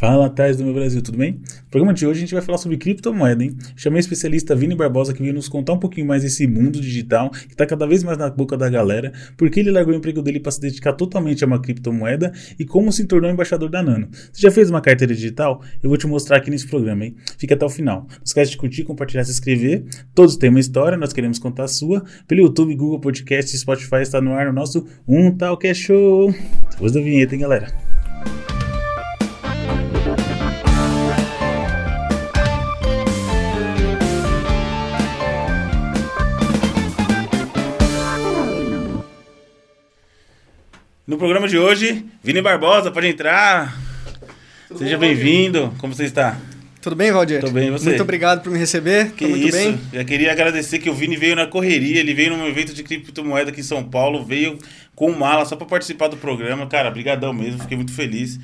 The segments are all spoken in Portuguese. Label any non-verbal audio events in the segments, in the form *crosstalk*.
Fala, Thais do meu Brasil, tudo bem? No programa de hoje a gente vai falar sobre criptomoeda, hein? Chamei o especialista Vini Barbosa que veio nos contar um pouquinho mais desse mundo digital que está cada vez mais na boca da galera, por que ele largou o emprego dele para se dedicar totalmente a uma criptomoeda e como se tornou embaixador da Nano. Você já fez uma carteira digital? Eu vou te mostrar aqui nesse programa, hein? Fica até o final. Não esquece de curtir, compartilhar, se inscrever. Todos têm uma história, nós queremos contar a sua. Pelo YouTube, Google Podcast Spotify está no ar no nosso Um é Show. Depois da vinheta, hein, galera? No programa de hoje, Vini Barbosa, pode entrar. Tudo Seja bem-vindo. Como você está? Tudo bem, Valdir? Tudo bem, você? Muito obrigado por me receber. Que muito isso. bem. Já queria agradecer que o Vini veio na correria, ele veio num evento de criptomoeda aqui em São Paulo, veio com mala só para participar do programa. Cara, brigadão mesmo, fiquei muito feliz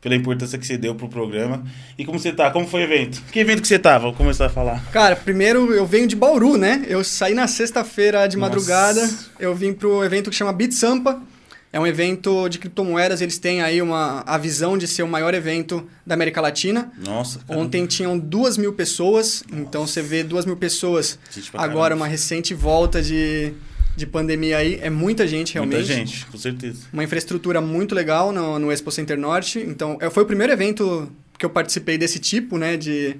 pela importância que você deu pro programa. E como você tá? Como foi o evento? Que evento que você tava? Vou começar a falar. Cara, primeiro eu venho de Bauru, né? Eu saí na sexta-feira de Nossa. madrugada, eu vim pro evento que chama Beat Sampa é um evento de criptomoedas, eles têm aí uma, a visão de ser o maior evento da América Latina. Nossa. Caramba. Ontem tinham duas mil pessoas, Nossa. então você vê duas mil pessoas. Agora, uma recente volta de, de pandemia aí, é muita gente realmente. Muita gente, com certeza. Uma infraestrutura muito legal no, no Expo Center Norte. Então, é, foi o primeiro evento que eu participei desse tipo, né, de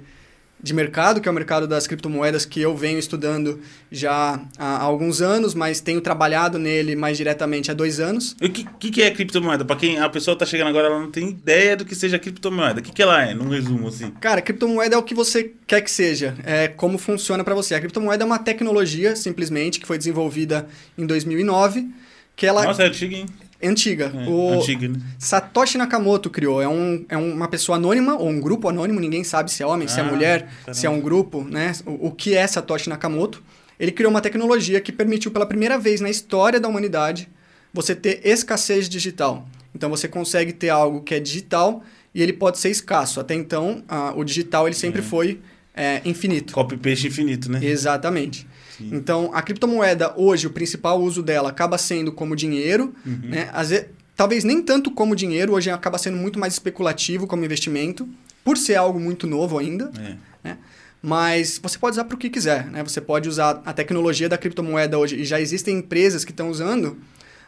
de mercado, que é o mercado das criptomoedas que eu venho estudando já há alguns anos, mas tenho trabalhado nele mais diretamente há dois anos. E o que, que, é criptomoeda? Para quem a pessoa está chegando agora, ela não tem ideia do que seja criptomoeda. O que, que ela é, num resumo assim? Cara, criptomoeda é o que você quer que seja, é como funciona para você. A criptomoeda é uma tecnologia, simplesmente, que foi desenvolvida em 2009, que ela... Nossa, é antiga, hein? Antiga. É, o antiga, né? Satoshi Nakamoto criou. É, um, é uma pessoa anônima, ou um grupo anônimo, ninguém sabe se é homem, ah, se é ah, mulher, caramba. se é um grupo, né? O, o que é Satoshi Nakamoto. Ele criou uma tecnologia que permitiu pela primeira vez na história da humanidade você ter escassez digital. Então você consegue ter algo que é digital e ele pode ser escasso. Até então, o digital ele sempre é. foi é, infinito. Copy paste infinito, né? Exatamente. Sim. Então, a criptomoeda, hoje, o principal uso dela acaba sendo como dinheiro, uhum. né? Às vezes, talvez nem tanto como dinheiro, hoje acaba sendo muito mais especulativo como investimento, por ser algo muito novo ainda, é. né? Mas você pode usar para o que quiser, né? Você pode usar a tecnologia da criptomoeda hoje, e já existem empresas que estão usando uh,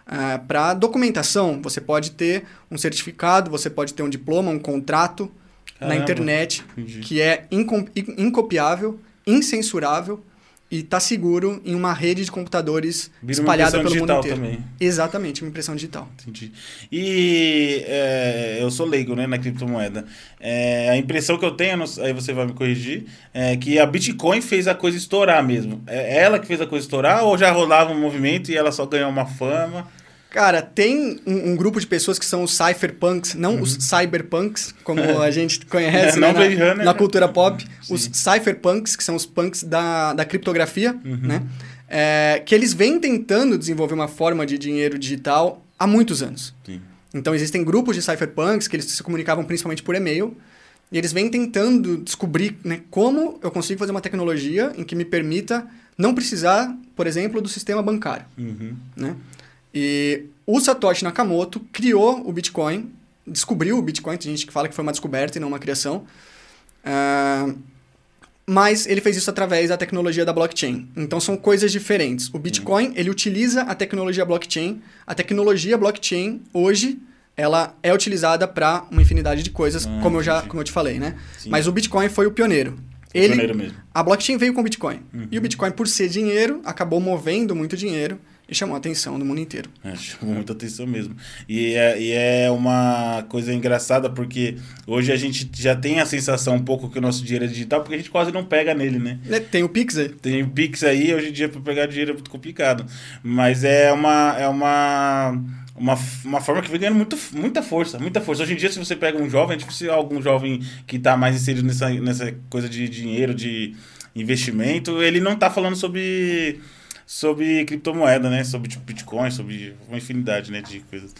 ah, para documentação. Você pode ter um certificado, você pode ter um diploma, um contrato Caramba. na internet, Entendi. que é incopiável, incensurável, e está seguro em uma rede de computadores Vira espalhada pelo mundo inteiro. Também. Exatamente, uma impressão digital. Entendi. E é, eu sou leigo né, na criptomoeda. É, a impressão que eu tenho, aí você vai me corrigir, é que a Bitcoin fez a coisa estourar mesmo. É ela que fez a coisa estourar ou já rolava um movimento e ela só ganhou uma fama? Cara, tem um, um, grupo de pessoas que são os cypherpunks, não uhum. os cyberpunks, como *laughs* a gente conhece *laughs* é, né, na, na, cultura pop. Sim. Os cypherpunks, que são os punks da, da criptografia, uhum. né? É, que eles vêm tentando desenvolver uma forma de dinheiro digital há muitos anos. Sim. Então, existem grupos de cypherpunks que eles se comunicavam principalmente por e-mail. E eles vêm tentando descobrir né, como eu consigo fazer uma tecnologia em que me permita não precisar, por exemplo, do sistema bancário. Uhum. Né? E o Satoshi Nakamoto criou o Bitcoin, descobriu o Bitcoin, tem gente que fala que foi uma descoberta e não uma criação. Uh, mas ele fez isso através da tecnologia da blockchain. Então são coisas diferentes. O Bitcoin, ele utiliza a tecnologia blockchain. A tecnologia blockchain hoje ela é utilizada para uma infinidade de coisas, ah, como eu já como eu te falei, né? Sim. Mas o Bitcoin foi o pioneiro. Ele, o pioneiro mesmo. A blockchain veio com o Bitcoin. Uhum. E o Bitcoin, por ser dinheiro, acabou movendo muito dinheiro e chamou a atenção do mundo inteiro. É, *laughs* chamou muita atenção mesmo. E é, e é uma coisa engraçada porque hoje a gente já tem a sensação um pouco que o nosso dinheiro é digital, porque a gente quase não pega nele, né? É, tem o Pix aí. Tem o Pix aí, hoje em dia para pegar dinheiro é muito complicado. Mas é uma. É uma uma, uma forma que vem ganhando muito, muita força, muita força. Hoje em dia, se você pega um jovem, é difícil algum jovem que está mais inserido nessa, nessa coisa de dinheiro, de investimento, ele não está falando sobre sobre criptomoeda, né? Sobre tipo, Bitcoin, sobre uma infinidade né, de coisas.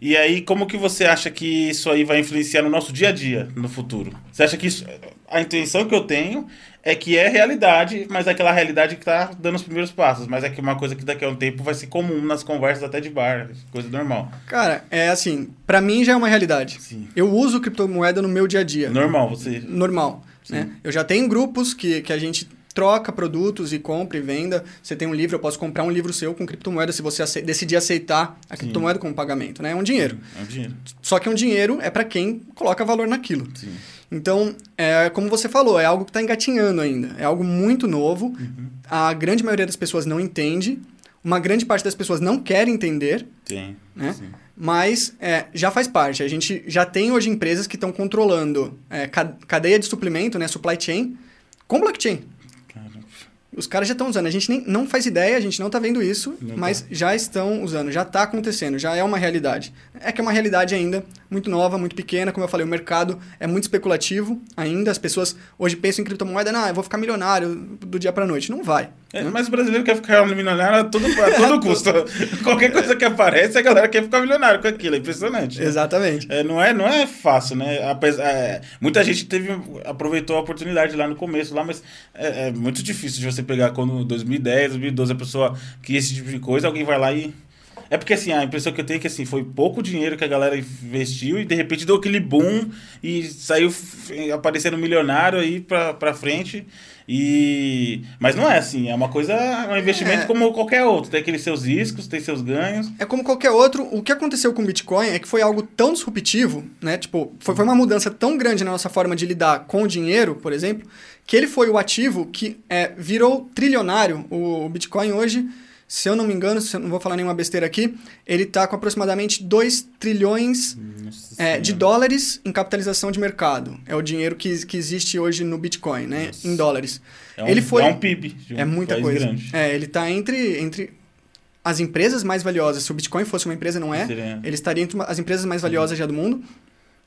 E aí, como que você acha que isso aí vai influenciar no nosso dia a dia, no futuro? Você acha que isso, a intenção que eu tenho é que é realidade, mas é aquela realidade que está dando os primeiros passos. Mas é que uma coisa que daqui a um tempo vai ser comum nas conversas até de bar, coisa normal. Cara, é assim, para mim já é uma realidade. Sim. Eu uso criptomoeda no meu dia a dia. Normal, você. Normal. Né? Eu já tenho grupos que, que a gente troca produtos e compra e venda. Você tem um livro, eu posso comprar um livro seu com criptomoeda se você ace decidir aceitar a Sim. criptomoeda como pagamento, né? É um dinheiro. É um dinheiro. Só que é um dinheiro é para quem coloca valor naquilo. Sim. Então, é, como você falou, é algo que está engatinhando ainda. É algo muito novo. Uhum. A grande maioria das pessoas não entende. Uma grande parte das pessoas não quer entender. Sim. Né? Sim. Mas é, já faz parte. A gente já tem hoje empresas que estão controlando é, cadeia de suplemento, né, supply chain, com blockchain. Os caras já estão usando. A gente nem, não faz ideia, a gente não está vendo isso, não mas tá. já estão usando, já está acontecendo, já é uma realidade. É que é uma realidade ainda muito nova, muito pequena. Como eu falei, o mercado é muito especulativo ainda. As pessoas hoje pensam em criptomoeda, não, eu vou ficar milionário do dia para noite. Não vai. É, mas o brasileiro quer ficar milionário a todo, a *laughs* todo custo. *laughs* Qualquer coisa que aparece, a galera quer ficar milionário com aquilo. É impressionante. Né? Exatamente. É, não, é, não é fácil, né? Apesar, é, muita gente teve, aproveitou a oportunidade lá no começo, lá, mas é, é muito difícil de você pegar quando 2010, 2012 a pessoa que esse tipo de coisa, alguém vai lá e. É porque assim, a impressão que eu tenho é que assim, foi pouco dinheiro que a galera investiu e de repente deu aquele boom e saiu aparecendo milionário aí pra, pra frente. E mas não é assim, é uma coisa, um investimento é. como qualquer outro, tem aqueles seus riscos, tem seus ganhos. É como qualquer outro. O que aconteceu com o Bitcoin é que foi algo tão disruptivo, né? Tipo, foi, foi uma mudança tão grande na nossa forma de lidar com o dinheiro, por exemplo, que ele foi o ativo que é, virou trilionário. O Bitcoin hoje, se eu não me engano, se eu não vou falar nenhuma besteira aqui, ele está com aproximadamente 2 trilhões é, de dólares em capitalização de mercado. É o dinheiro que, que existe hoje no Bitcoin, né? Nossa. Em dólares. É um, ele foi, é um PIB. Um é muita coisa. Grande. É, ele está entre, entre as empresas mais valiosas. Se o Bitcoin fosse uma empresa, não é? Seria. Ele estaria entre as empresas mais valiosas já do mundo.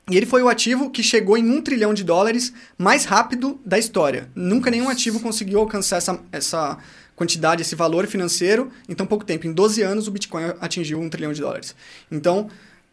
E ele foi o ativo que chegou em um trilhão de dólares mais rápido da história. Nunca nenhum ativo conseguiu alcançar essa, essa quantidade, esse valor financeiro em tão pouco tempo. Em 12 anos, o Bitcoin atingiu um trilhão de dólares. Então,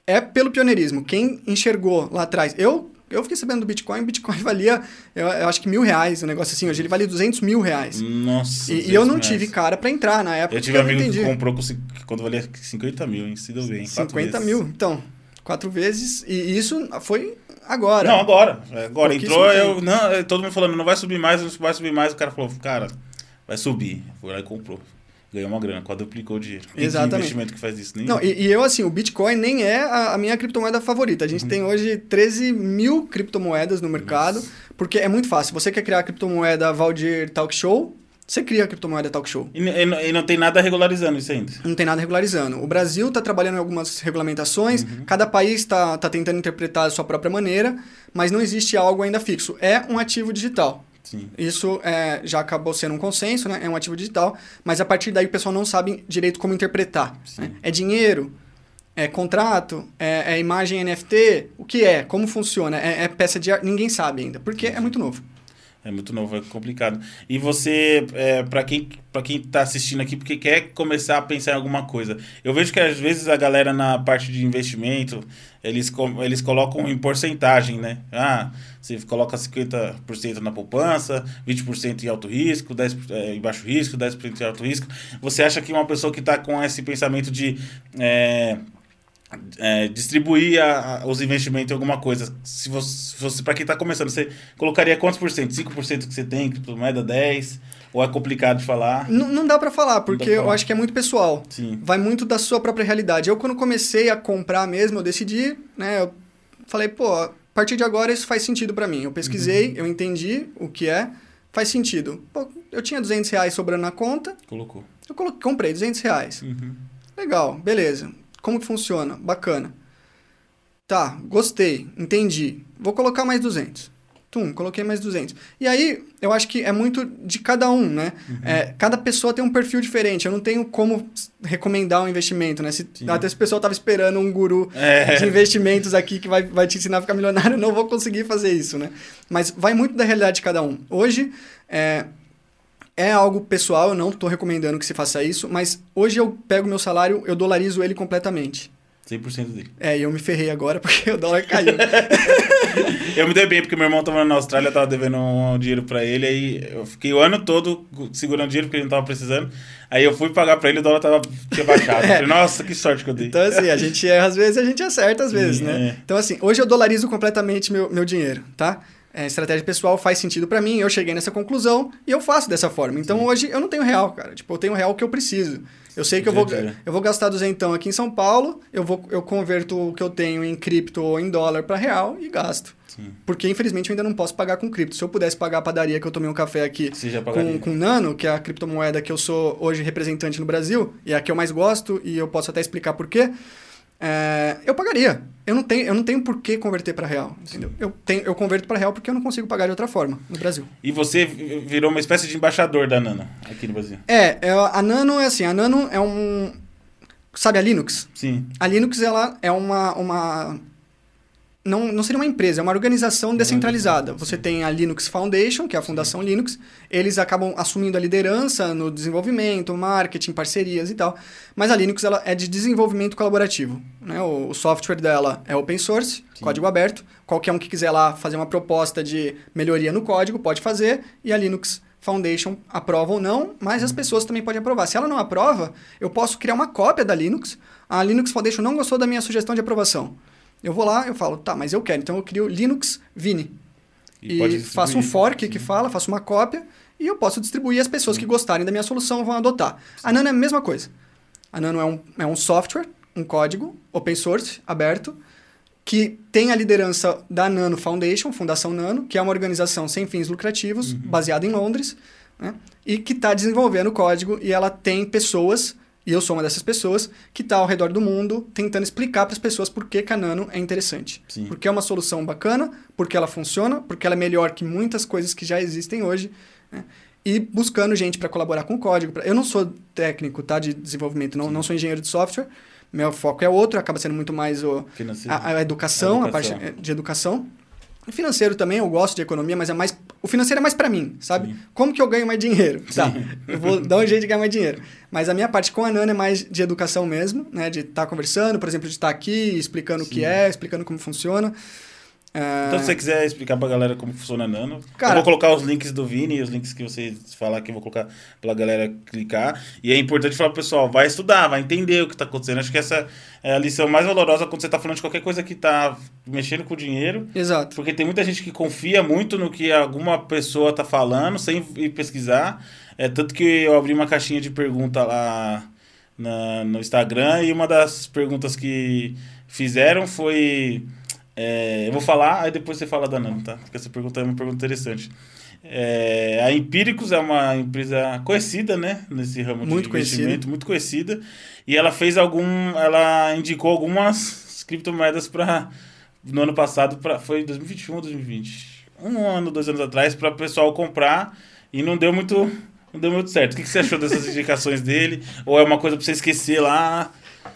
é pelo pioneirismo. Quem enxergou lá atrás... Eu eu fiquei sabendo do Bitcoin, o Bitcoin *laughs* valia, eu, eu, acho que mil reais, um negócio assim. Hoje ele vale 200 mil reais. Nossa. E, e eu não reais. tive cara para entrar na época. Eu tive um amigo que comprou com, quando valia 50 mil, hein? Se deu bem. 50 mil, então. Quatro vezes. E isso foi agora. Não, agora. Agora entrou, eu, não, é, todo mundo falando, não vai subir mais, não vai subir mais. O cara falou, cara, vai subir. Foi lá e comprou. Ganhou uma grana, quadruplicou o dinheiro. Exatamente. Que investimento que faz isso? Nem não, e, e, eu, assim, o Bitcoin nem é a, a minha criptomoeda favorita. A gente uhum. tem hoje 13 mil criptomoedas no mercado, Nossa. porque é muito fácil. Você quer criar a criptomoeda Valdir Talk Show, você cria a criptomoeda Talk Show. E, e, e, não tem nada regularizando isso ainda? Não tem nada regularizando. O Brasil está trabalhando em algumas regulamentações, uhum. cada país está tá tentando interpretar a sua própria maneira, mas não existe algo ainda fixo. É um ativo digital. Sim. Isso é, já acabou sendo um consenso, né? É um ativo digital, mas a partir daí o pessoal não sabe direito como interpretar. Né? É dinheiro? É contrato? É, é, imagem NFT? O que é? Como funciona? É, é peça de arte? Ninguém sabe ainda, porque é muito novo. É muito novo, é complicado. E você, é, para quem para quem tá assistindo aqui, porque quer começar a pensar em alguma coisa. Eu vejo que às vezes a galera na parte de investimento, eles, eles colocam em porcentagem, né? Ah, você coloca 50% na poupança, 20% em alto risco, 10% é, em baixo risco, 10% em alto risco. Você acha que uma pessoa que está com esse pensamento de... É, é, distribuir a, a, os investimentos em alguma coisa. Se você, você para quem está começando, você colocaria quantos por cento? 5% que você tem, criptomoeda 10? Ou é complicado de falar? Não, não dá para falar, porque falar. eu acho que é muito pessoal. Sim. Vai muito da sua própria realidade. Eu, quando comecei a comprar mesmo, eu decidi, né? Eu falei, pô, partir de agora isso faz sentido para mim. Eu pesquisei, uhum. eu entendi o que é, faz sentido. Pô, eu tinha 200 reais sobrando na conta. Colocou. Eu coloquei, comprei 200 reais. Uhum. Legal, beleza. Como que funciona? Bacana. Tá, gostei, entendi. Vou colocar mais 200. Tum, coloquei mais 200. E aí, eu acho que é muito de cada um, né? Uhum. É, cada pessoa tem um perfil diferente. Eu não tenho como recomendar um investimento, né? Se, até se o pessoal tava esperando um guru é. de investimentos aqui que vai, vai te ensinar a ficar milionário, eu não vou conseguir fazer isso, né? Mas vai muito da realidade de cada um. Hoje, é, é algo pessoal, eu não estou recomendando que se faça isso, mas hoje eu pego meu salário, eu dolarizo ele completamente. 100% dele. É, e eu me ferrei agora porque *laughs* o dólar caiu. eu me dei bem, porque meu irmão tava na Austrália, eu tava devendo um dinheiro pra ele, aí eu fiquei o ano todo segurando dinheiro porque ele não tava precisando. Aí eu fui pagar pra ele e o dólar tava, tinha baixado. é. falei, *laughs* nossa, que sorte que eu dei. Então, assim, a gente erra às vezes a gente acerta às vezes, né? É. Então, assim, hoje eu dolarizo completamente meu, meu dinheiro, tá? É, estratégia pessoal faz sentido para mim, eu cheguei nessa conclusão e eu faço dessa forma. Então, Sim. hoje eu não tenho real, cara. Tipo, eu tenho real que eu preciso. Eu sei que eu vou, eu vou gastar duzentão aqui em São Paulo, eu, vou, eu converto o que eu tenho em cripto ou em dólar para real e gasto. Sim. Porque, infelizmente, eu ainda não posso pagar com cripto. Se eu pudesse pagar a padaria que eu tomei um café aqui com, com Nano, que é a criptomoeda que eu sou hoje representante no Brasil, e é a que eu mais gosto, e eu posso até explicar por quê, é, eu pagaria. Eu não tenho, eu não tenho por que converter para real. Entendeu? Eu, tenho, eu converto para real porque eu não consigo pagar de outra forma no Brasil. E você virou uma espécie de embaixador da Nano aqui no Brasil? É, é a Nano é assim, a Nano é um sabe a Linux? Sim. A Linux ela é uma, uma não, não seria uma empresa, é uma organização descentralizada. Você tem a Linux Foundation, que é a Fundação Sim. Linux, eles acabam assumindo a liderança no desenvolvimento, marketing, parcerias e tal. Mas a Linux ela é de desenvolvimento colaborativo. Né? O, o software dela é open source, Sim. código aberto. Qualquer um que quiser lá fazer uma proposta de melhoria no código pode fazer, e a Linux Foundation aprova ou não, mas as pessoas também podem aprovar. Se ela não aprova, eu posso criar uma cópia da Linux. A Linux Foundation não gostou da minha sugestão de aprovação. Eu vou lá, eu falo, tá, mas eu quero. Então eu crio Linux Vini. E, e faço um fork sim. que fala, faço uma cópia e eu posso distribuir as pessoas sim. que gostarem da minha solução vão adotar. Sim. A Nano é a mesma coisa. A Nano é um, é um software, um código open source, aberto, que tem a liderança da Nano Foundation, Fundação Nano, que é uma organização sem fins lucrativos, uhum. baseada em Londres, né? e que está desenvolvendo o código e ela tem pessoas e eu sou uma dessas pessoas que está ao redor do mundo tentando explicar para as pessoas por que Canano é interessante. Sim. Porque é uma solução bacana, porque ela funciona, porque ela é melhor que muitas coisas que já existem hoje. Né? E buscando gente para colaborar com o código. Pra... Eu não sou técnico tá, de desenvolvimento, não, não sou engenheiro de software. Meu foco é outro, acaba sendo muito mais o, a, a, educação, a, educação, a parte de educação. Financeiro também, eu gosto de economia, mas é mais. O financeiro é mais para mim, sabe? Sim. Como que eu ganho mais dinheiro? Tá, eu vou dar um jeito de ganhar mais dinheiro. Mas a minha parte com a Nana é mais de educação mesmo, né? De estar tá conversando, por exemplo, de estar tá aqui, explicando Sim. o que é, explicando como funciona. Então, se você quiser explicar pra galera como funciona a Nano, Cara, eu vou colocar os links do Vini e os links que você falar aqui, eu vou colocar pra galera clicar. E é importante falar pro pessoal, vai estudar, vai entender o que tá acontecendo. Acho que essa é a lição mais valorosa quando você tá falando de qualquer coisa que tá mexendo com o dinheiro. Exato. Porque tem muita gente que confia muito no que alguma pessoa tá falando, sem ir pesquisar. É tanto que eu abri uma caixinha de pergunta lá na, no Instagram e uma das perguntas que fizeram foi é, eu vou falar, aí depois você fala da Nano, tá? Porque essa pergunta é uma pergunta interessante. É, a Empíricos é uma empresa conhecida, né? Nesse ramo muito de conhecida. investimento, muito conhecida. E ela fez algum. Ela indicou algumas criptomoedas para. No ano passado, pra, foi 2021 ou 2020? Um ano, dois anos atrás, para o pessoal comprar. E não deu muito. Não deu muito certo. O que, que você achou dessas indicações dele? Ou é uma coisa para você esquecer lá?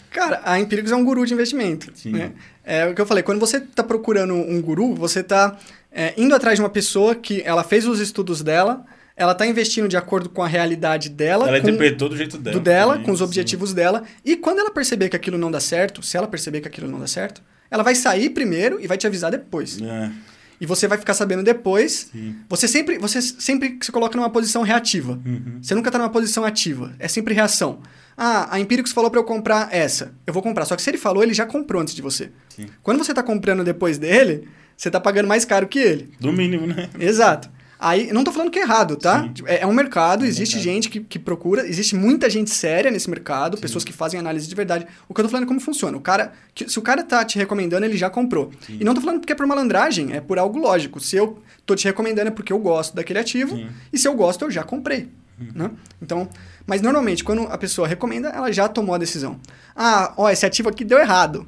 Cara, a Empíricos é um guru de investimento. Sim. Né? É o que eu falei, quando você está procurando um guru, você está é, indo atrás de uma pessoa que ela fez os estudos dela, ela está investindo de acordo com a realidade dela. Ela com, interpretou do jeito dela. Do dela, também, com os objetivos sim. dela. E quando ela perceber que aquilo não dá certo, se ela perceber que aquilo não dá certo, ela vai sair primeiro e vai te avisar depois. É. E você vai ficar sabendo depois. Sim. Você sempre, você sempre se coloca numa posição reativa. Uhum. Você nunca está numa posição ativa. É sempre reação. Ah, a Empíricos falou para eu comprar essa. Eu vou comprar. Só que se ele falou, ele já comprou antes de você. Sim. Quando você está comprando depois dele, você está pagando mais caro que ele. Do mínimo, né? Exato. Aí, não estou falando que é errado, tá? É, é, um mercado, é existe mercado. gente que, que procura, existe muita gente séria nesse mercado, Sim. pessoas que fazem análise de verdade. O que eu estou falando é como funciona. O cara, que, se o cara tá te recomendando, ele já comprou. Sim. E não estou falando porque é por malandragem, é por algo lógico. Se eu tô te recomendando é porque eu gosto daquele ativo, Sim. e se eu gosto, eu já comprei. Uhum. Né? Então, mas normalmente, quando a pessoa recomenda, ela já tomou a decisão. Ah, ó, esse ativo aqui deu errado.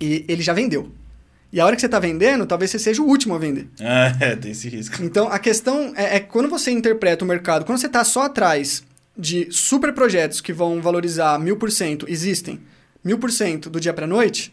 E ele já vendeu. E a hora que você está vendendo, talvez você seja o último a vender. *laughs* É, tem esse risco. Então, a questão é, é quando você interpreta o mercado, quando você está só atrás de super projetos que vão valorizar mil por cento, existem, mil por cento do dia para noite,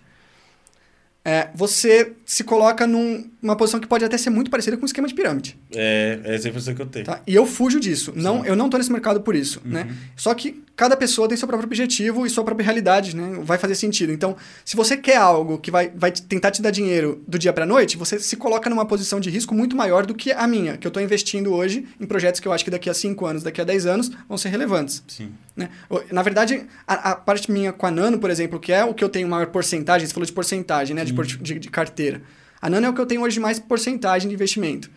é, você se coloca num, numa posição que pode até ser muito parecida com um esquema de pirâmide. É, é essa a impressão que eu tenho. Tá? E eu fujo disso. Não, eu não estou nesse mercado por isso. Uhum. Né? Só que cada pessoa tem seu próprio objetivo e sua própria realidade. Né? Vai fazer sentido. Então, se você quer algo que vai, vai tentar te dar dinheiro do dia para noite, você se coloca numa posição de risco muito maior do que a minha, que eu estou investindo hoje em projetos que eu acho que daqui a 5 anos, daqui a 10 anos, vão ser relevantes. Sim. Né? Na verdade, a, a, parte minha com a Nano, por exemplo, que é o que eu tenho maior porcentagem, você falou de porcentagem, né? De, de, de carteira. A Nano é o que eu tenho hoje de mais porcentagem de investimento.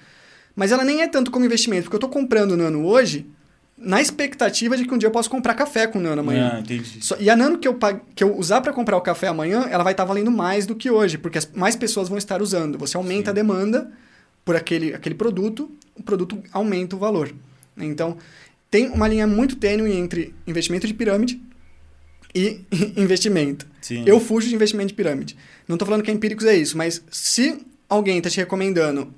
Mas ela nem é tanto como investimento, porque eu estou comprando Nano hoje na expectativa de que um dia eu possa comprar café com Nano amanhã. Ah, entendi. e a Nano que eu, que eu usar para comprar o café amanhã, ela vai estar tá valendo mais do que hoje, porque as, mais pessoas vão estar usando. Você aumenta Sim. a demanda por aquele, aquele produto, o produto aumenta o valor. Então, tem uma linha muito tênue entre investimento de pirâmide e *laughs* investimento. Sim. Eu fujo de investimento de pirâmide. Não estou falando que a Empíricos é isso, mas se alguém está te recomendando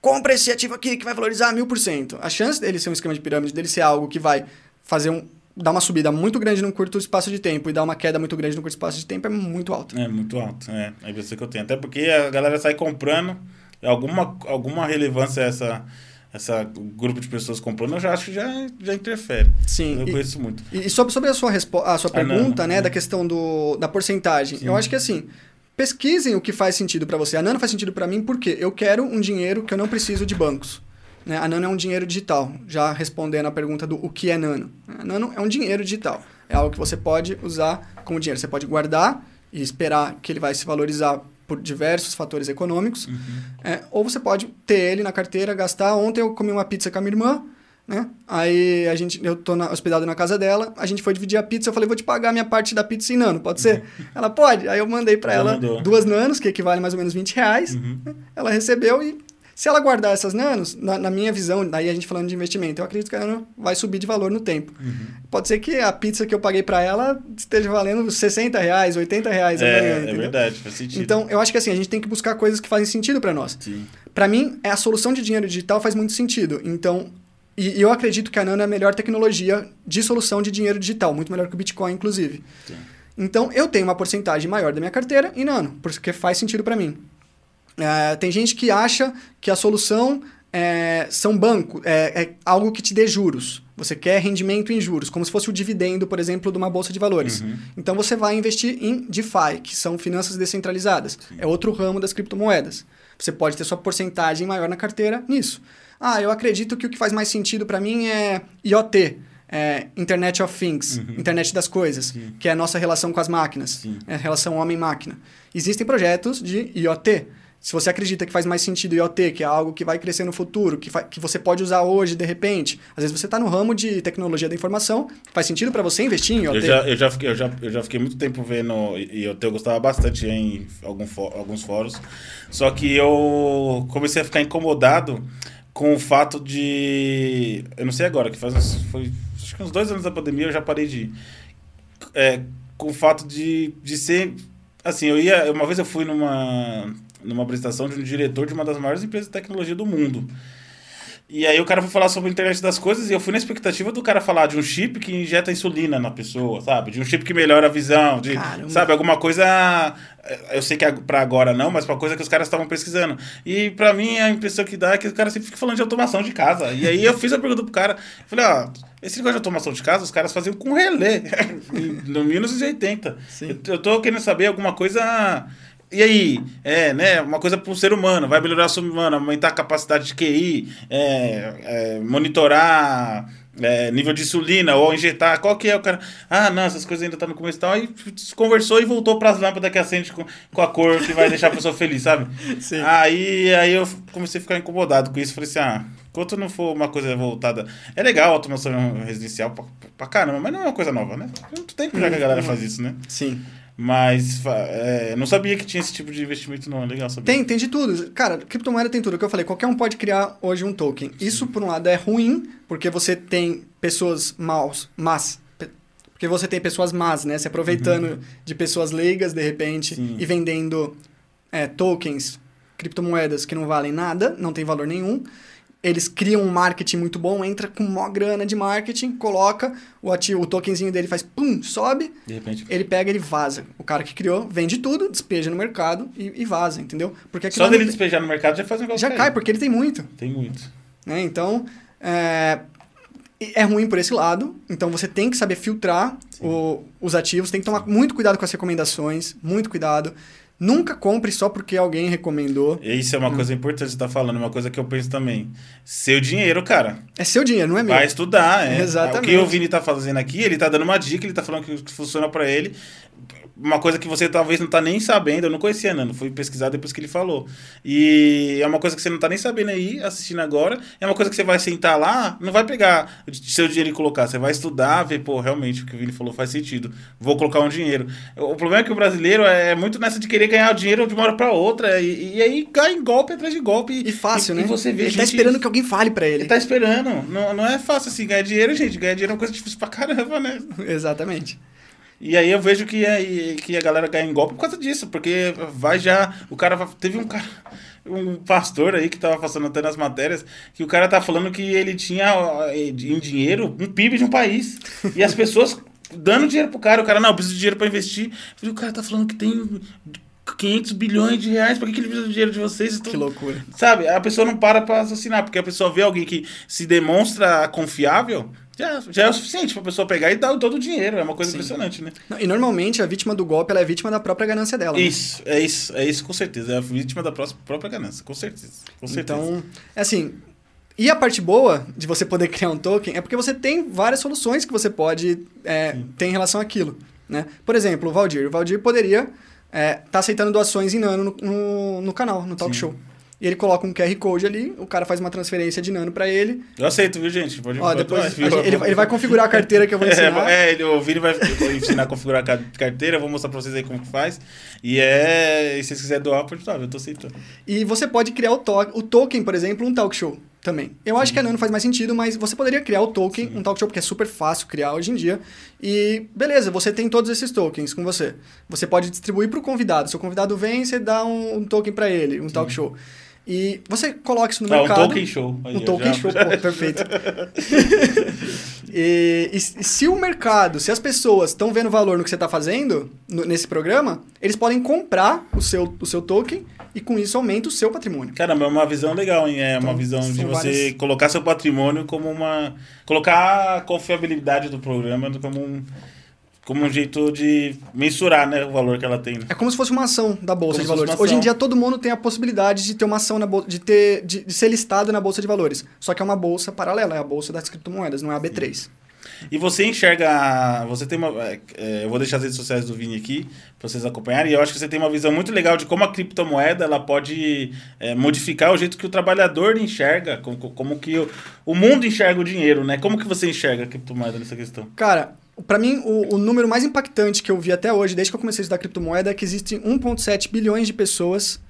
compra esse ativo aqui que vai valorizar mil por cento, a chance dele ser um esquema de pirâmide, dele ser algo que vai fazer um dar uma subida muito grande num curto espaço de tempo e dar uma queda muito grande num curto espaço de tempo é muito alta. É muito alto, é. É isso que eu tenho. Até porque a galera sai comprando, alguma, alguma relevância essa essa grupo de pessoas comprando, eu já acho que já, já interfere. Sim. Eu e, conheço muito. E sobre, sobre a sua, a sua pergunta, ah, né, da questão do, da porcentagem, Sim. eu acho que assim, pesquisem o que faz sentido para você. A Nano faz sentido para mim porque eu quero um dinheiro que eu não preciso de bancos. Né? A Nano é um dinheiro digital, já respondendo a pergunta do o que é Nano. A Nano é um dinheiro digital. É algo que você pode usar como dinheiro. Você pode guardar e esperar que ele vai se valorizar por diversos fatores econômicos. Uhum. É, ou você pode ter ele na carteira, gastar. Ontem eu comi uma pizza com a minha irmã, né? Aí a gente, eu tô na, hospedado na casa dela, a gente foi dividir a pizza, eu falei, vou te pagar minha parte da pizza em nano, pode ser? Uhum. Ela pode. Aí eu mandei para ela duas nanos, que equivale mais ou menos 20 reais. Uhum. Ela recebeu e se ela guardar essas nanos, na, na, minha visão, daí a gente falando de investimento, eu acredito que a nano vai subir de valor no tempo. Uhum. Pode ser que a pizza que eu paguei para ela esteja valendo 60 reais, 80 reais é, amanhã. É verdade, faz sentido. Então, eu acho que assim, a gente tem que buscar coisas que fazem sentido para nós. Para mim, é a solução de dinheiro digital faz muito sentido. Então, e, eu acredito que a Nano é a melhor tecnologia de solução de dinheiro digital, muito melhor que o Bitcoin, inclusive. Sim. Então, eu tenho uma porcentagem maior da minha carteira em Nano, porque faz sentido para mim. É, tem gente que acha que a solução é, são banco, é, é, algo que te dê juros. Você quer rendimento em juros, como se fosse o dividendo, por exemplo, de uma bolsa de valores. Uhum. Então você vai investir em DeFi, que são finanças descentralizadas. Sim. É outro ramo das criptomoedas. Você pode ter sua porcentagem maior na carteira nisso. Ah, eu acredito que o que faz mais sentido para mim é IoT. É Internet of Things, uhum. Internet das Coisas, Sim. que é a nossa relação com as máquinas, é a relação homem-máquina. Existem projetos de IoT, se você acredita que faz mais sentido IoT, que é algo que vai crescer no futuro, que, que você pode usar hoje de repente, às vezes você está no ramo de tecnologia da informação, faz sentido para você investir em IoT? Eu já, eu, já fiquei, eu, já, eu já fiquei muito tempo vendo IoT, eu gostava bastante em algum, alguns fóruns, só que eu comecei a ficar incomodado com o fato de. Eu não sei agora, que faz uns, foi, acho que uns dois anos da pandemia eu já parei de ir. É, com o fato de, de ser. Assim, eu ia. Uma vez eu fui numa numa apresentação de um diretor de uma das maiores empresas de tecnologia do mundo. E aí o cara foi falar sobre a internet das coisas e eu fui na expectativa do cara falar de um chip que injeta insulina na pessoa, sabe? De um chip que melhora a visão, de, sabe, alguma coisa eu sei que é para agora não, mas para coisa que os caras estavam pesquisando. E para mim a impressão que dá é que o cara sempre fica falando de automação de casa. E aí eu fiz a pergunta pro cara, falei, ó, esse negócio de automação de casa, os caras faziam com relé *laughs* no 1980. Eu, eu tô querendo saber alguma coisa e aí, é, né, uma coisa para o ser humano, vai melhorar o ser humano, aumentar a capacidade de QI, é, é, monitorar é, nível de insulina ou injetar, qual que é o cara? Ah, não, essas coisas ainda estão tá no começo e tal. Aí conversou e voltou para as lâmpadas que acende com, com a cor que vai deixar a pessoa feliz, sabe? *laughs* Sim. Aí, aí eu comecei a ficar incomodado com isso. Falei assim, ah, enquanto não for uma coisa voltada. É legal a automação residencial pra, pra caramba, mas não é uma coisa nova, né? Muito tempo já que a galera faz isso, né? Sim. Mas é, não sabia que tinha esse tipo de investimento, não. É legal saber. Tem, tem de tudo. Cara, criptomoeda tem tudo. O que eu falei, qualquer um pode criar hoje um token. Isso, por um lado, é ruim, porque você tem pessoas maus, mas porque você tem pessoas más, né? Se aproveitando uhum. de pessoas leigas, de repente, Sim. e vendendo é, tokens, criptomoedas que não valem nada, não tem valor nenhum. Eles criam um marketing muito bom, entra com uma grana de marketing, coloca o ativo, o tokenzinho dele faz pum, sobe, de repente ele pega, ele vaza. O cara que criou vende tudo, despeja no mercado e, e vaza, entendeu? Porque só dele despejar no mercado já faz um negócio. Já cai, porque ele tem muito. Tem muito. Né? Então, é, é ruim por esse lado, então você tem que saber filtrar o, os ativos, tem que tomar muito cuidado com as recomendações, muito cuidado. Nunca compre só porque alguém recomendou. Isso é uma coisa importante que você tá falando, uma coisa que eu penso também. Seu dinheiro, cara. É seu dinheiro, não é meu. Vai estudar, é. Exatamente. O que o Vini tá fazendo aqui, ele tá dando uma dica, ele tá falando que funciona para ele uma coisa que você talvez não tá nem sabendo. Eu não conhecia Nano, fui pesquisar depois que ele falou. E é uma coisa que você não tá nem sabendo aí, assistindo agora. É uma coisa que você vai sentar lá, não vai pegar seu dinheiro e colocar. Você vai estudar, ver, pô, realmente o que o Vini falou faz sentido. Vou colocar um dinheiro. O problema é que o brasileiro é muito nessa de querer ganhar o dinheiro de uma hora pra outra. E, e aí cai em golpe atrás de golpe. E fácil, e, né? E você vê ele tá gente, tá esperando que alguém fale para ele. Ele tá esperando. Não, não é fácil assim ganhar dinheiro, gente. Ganhar dinheiro é uma coisa difícil pra caramba, né? *laughs* Exatamente. E aí eu vejo que a, que a galera cai em golpe por causa disso, porque vai já. O cara. Teve um cara. Um pastor aí que tava passando até nas matérias, que o cara tá falando que ele tinha em dinheiro um PIB de um país. E as pessoas dando dinheiro pro cara, o cara, não, preciso de dinheiro para investir. E o cara tá falando que tem 500 bilhões de reais, por que, que ele precisa do dinheiro de vocês? Que loucura. Sabe, a pessoa não para pra assassinar, porque a pessoa vê alguém que se demonstra confiável, já, já é o suficiente pra pessoa pegar e dar todo o dinheiro. É uma coisa Sim. impressionante, né? Não, e normalmente a vítima do golpe ela é vítima da própria ganância dela. Né? Isso, né? é isso, é isso com certeza. É a vítima da própria ganância, com certeza. Com certeza. Então, é assim. E a parte boa de você poder *laughs* criar um token é porque você tem várias soluções que você pode é, ter em relação àquilo. Né? Por exemplo, o Valdir. O Valdir poderia estar é, tá aceitando doações em nano no, no, no canal, no talk Sim. show. E ele coloca um QR Code ali, o cara faz uma transferência de nano para ele. Eu aceito, viu, gente? Pode, Ó, depois, ele, ele, vai configurar a carteira que eu vou *laughs* ensinar. É, é ele, o Vini vai ensinar a configurar a carteira, eu vou mostrar para vocês aí como que faz. E é, e se vocês quiserem doar, pode doar, eu tô aceitando. E você pode criar o, to o token, por exemplo, um talk show também. Eu Sim. acho que a Nano faz mais sentido, mas você poderia criar o token, Sim. um talk show, porque é super fácil criar hoje em dia. E beleza, você tem todos esses tokens com você. Você pode distribuir para o convidado. Se o convidado vem, você dá um, um token para ele, um Sim. talk show. E você coloca isso no ah, mercado. Um token show. Um token já... show, pô, perfeito. *laughs* e, e, se o mercado, se as pessoas estão vendo valor no que você está fazendo, no, nesse programa, eles podem comprar o seu, o seu token e com isso aumenta o seu patrimônio. Caramba, é uma visão legal, hein? É então, uma visão de você várias... colocar seu patrimônio como uma. colocar a confiabilidade do programa como um como um jeito de mensurar né, o valor que ela tem. Né? É como se fosse uma ação da Bolsa como de Valores. Hoje em dia todo mundo tem a possibilidade de ter uma ação na bolsa, de, ter, de, de, ser listado na Bolsa de Valores. Só que é uma bolsa paralela, é a Bolsa das criptomoedas, não é a B3. Sim. E você enxerga. Você tem uma. É, é, eu vou deixar as redes sociais do Vini aqui para vocês acompanharem. E eu acho que você tem uma visão muito legal de como a criptomoeda ela pode é, modificar o jeito que o trabalhador enxerga, como, como que o, o mundo enxerga o dinheiro, né? Como que você enxerga a criptomoeda nessa questão? Cara, para mim, o, o, número mais impactante que eu vi até hoje, desde que eu comecei a estudar criptomoeda, é que existem 1,7 bilhões de pessoas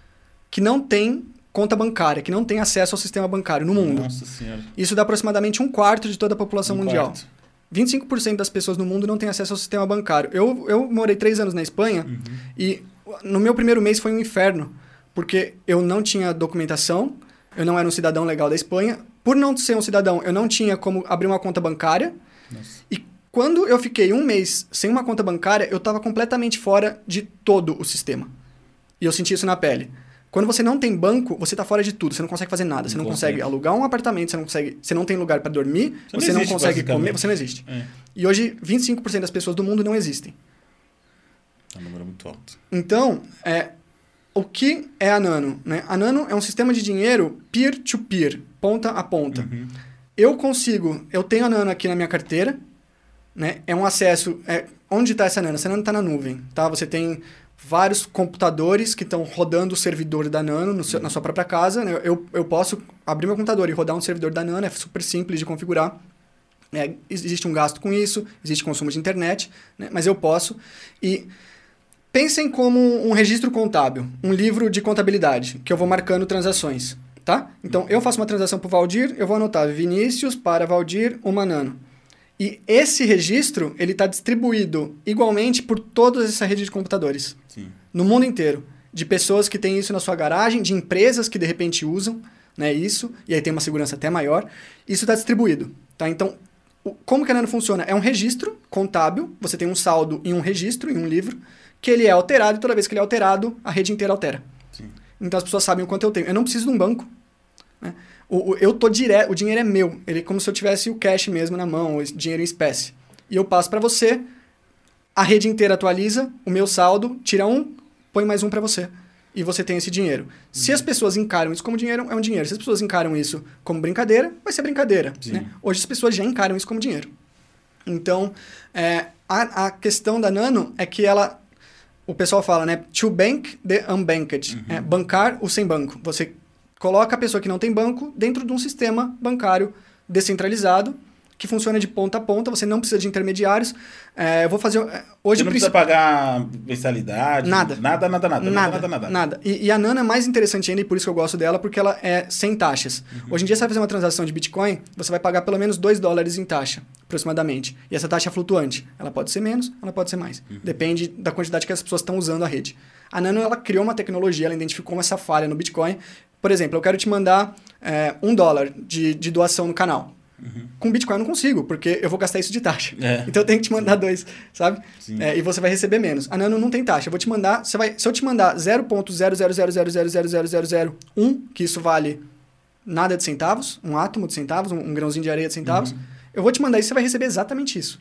que não têm conta bancária, que não têm acesso ao sistema bancário no mundo. Nossa Senhora. Isso dá aproximadamente um quarto de toda a população um mundial. Quarto. 25% das pessoas no mundo não têm acesso ao sistema bancário. Eu, eu morei três anos na Espanha uhum. e no meu primeiro mês foi um inferno, porque eu não tinha documentação, eu não era um cidadão legal da Espanha. Por não ser um cidadão, eu não tinha como abrir uma conta bancária. Nossa. E quando eu fiquei um mês sem uma conta bancária, eu estava completamente fora de todo o sistema. E eu senti isso na pele. Quando você não tem banco, você está fora de tudo, você não consegue fazer nada, você não consegue. consegue. alugar um apartamento, você não consegue, você não tem lugar para dormir, você, você não, existe, não, consegue comer, você não existe. É. E hoje 25% das pessoas do mundo não existem. É um número muito alto. Então, é, o que é a Nano? Né? A Nano é um sistema de dinheiro peer-to-peer, -peer, ponta a ponta. Uhum. Eu consigo, eu tenho a Nano aqui na minha carteira, né? É um acesso. É, onde está essa Nano? Essa Nano está na nuvem. Tá? Você tem vários computadores que estão rodando o servidor da Nano seu, na sua própria casa. Né? Eu, eu posso abrir meu computador e rodar um servidor da Nano, é super simples de configurar. É, existe um gasto com isso, existe consumo de internet, né? mas eu posso. E pensem como um registro contábil, um livro de contabilidade, que eu vou marcando transações. Tá? Então, eu faço uma transação para o Valdir, eu vou anotar Vinícius para Valdir, uma Nano. E esse registro, ele está distribuído igualmente por toda essa rede de computadores. Sim. No mundo inteiro. De pessoas que têm isso na sua garagem, de empresas que de repente usam. né? Isso, e aí tem uma segurança até maior. Isso está distribuído, tá? Então, como que a Nano funciona? É um registro contábil, você tem um saldo em um registro, em um livro, que ele é alterado e toda vez que ele é alterado, a rede inteira altera. Sim. Então as pessoas sabem o quanto eu tenho. Eu não preciso de um banco. Né? O, o, eu tô direto, o dinheiro é meu. Ele é como se eu tivesse o cash mesmo na mão, o dinheiro em espécie. E eu passo para você, a rede inteira atualiza, o meu saldo, tira um, põe mais um para você. E você tem esse dinheiro. Uhum. Se as pessoas encaram isso como dinheiro, é um dinheiro. Se as pessoas encaram isso como brincadeira, vai ser brincadeira. Né? Hoje as pessoas já encaram isso como dinheiro. Então, é, a, a questão da Nano é que ela o pessoal fala, né? To bank the unbanked. Uhum. É, bancar o sem banco. Você coloca a pessoa que não tem banco dentro de um sistema bancário descentralizado que funciona de ponta a ponta, você não precisa de intermediários. É, eu vou fazer. É, hoje você não precisa pagar mensalidade? Nada. Nada, nada, nada. Nada, nada, nada. nada. E, e, a Nana é mais interessante ainda, e por isso que eu gosto dela, porque ela é sem taxas. Uhum. Hoje em dia, você vai fazer uma transação de Bitcoin, você vai pagar pelo menos 2 dólares em taxa, aproximadamente. E essa taxa é flutuante. Ela pode ser menos, ela pode ser mais. Uhum. Depende da quantidade que as pessoas estão usando a rede. A Nano, ela criou uma tecnologia, ela identificou essa falha no Bitcoin. Por exemplo, eu quero te mandar é, um dólar de, de doação no canal. Uhum. Com Bitcoin eu não consigo, porque eu vou gastar isso de taxa. É. *laughs* Então eu tenho que te mandar Sim. dois, sabe? É, e você vai receber menos. A Nano não tem taxa. Eu vou te mandar. Você vai, se eu te mandar 0.000000001, que isso vale nada de centavos, um átomo de centavos, um, um grãozinho de areia de centavos, uhum. eu vou te mandar isso e você vai receber exatamente isso.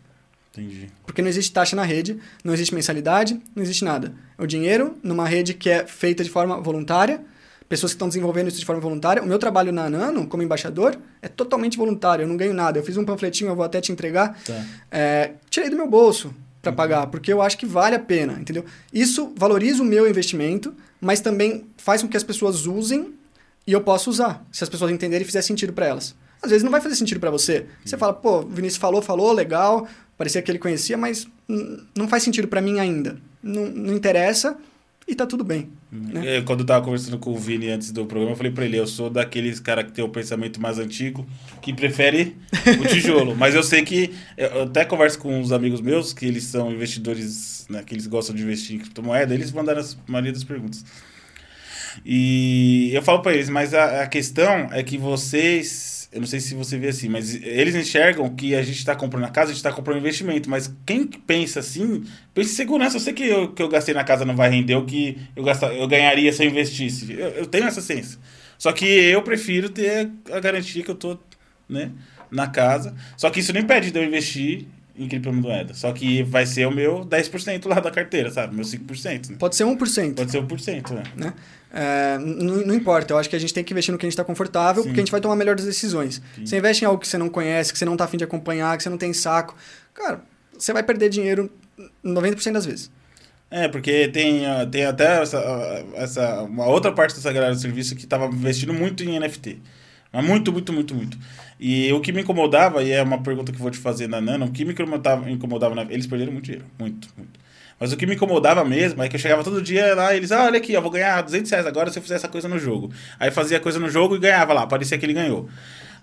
Entendi. Porque não existe taxa na rede, não existe mensalidade, não existe nada. É o dinheiro numa rede que é feita de forma voluntária pessoas que estão desenvolvendo isso de forma voluntária. O meu trabalho na Nano, como embaixador, é totalmente voluntário, eu não ganho nada. Eu fiz um panfletinho, eu vou até te entregar. Tá. É, tirei do meu bolso para uhum. pagar, porque eu acho que vale a pena, entendeu? Isso valoriza o meu investimento, mas também faz com que as pessoas usem e eu possa usar, se as pessoas entenderem e fizer sentido para elas. Às vezes não vai fazer sentido para você. Você fala, pô, o Vinícius falou, falou, legal, parecia que ele conhecia, mas não faz sentido para mim ainda. Não, não interessa, e tá tudo bem. Né? Quando eu tava conversando com o Vini antes do programa, eu falei pra ele, eu sou daqueles cara que tem o pensamento mais antigo, que prefere o tijolo. *laughs* Mas eu sei que, eu até converso com uns amigos meus, que eles são investidores, né, que eles gostam de investir em criptomoeda, eles mandaram a maioria das perguntas. E eu falo para eles, mas a, a questão é que vocês eu não sei se você vê assim, mas eles enxergam que a gente está comprando a casa, a gente está comprando investimento. Mas quem pensa assim, pensa em segurança. Eu sei que eu, que eu gastei na casa não vai render o que eu, eu ganharia se eu investisse. Eu, eu tenho essa ciência. Só que eu prefiro ter a garantia que eu tô né, na casa. Só que isso não impede de eu investir em criptomoeda. Só que vai ser o meu 10% lá da carteira, sabe? Meu 5%. Né? Pode ser 1%. Pode ser 1%, né? né? É, não, não, importa, eu acho que a gente tem que investir no que a gente está confortável, Sim. porque a gente vai tomar melhores decisões. Sim. Você investe em algo que você não conhece, que você não está afim de acompanhar, que você não tem saco, cara, você vai perder dinheiro 90% das vezes. É, porque tem, tem até essa, essa, uma outra parte dessa galera do serviço que estava investindo muito em NFT. Mas muito, muito, muito, muito. E o que me incomodava, e é uma pergunta que eu vou te fazer na Nano, o que me incomodava, na, eles perderam muito dinheiro. Muito, muito. Mas o que me incomodava mesmo é que eu chegava todo dia lá e eles, ah, olha aqui, eu vou ganhar 200 reais agora se eu fizer essa coisa no jogo. Aí fazia coisa no jogo e ganhava lá, parecia que ele ganhou.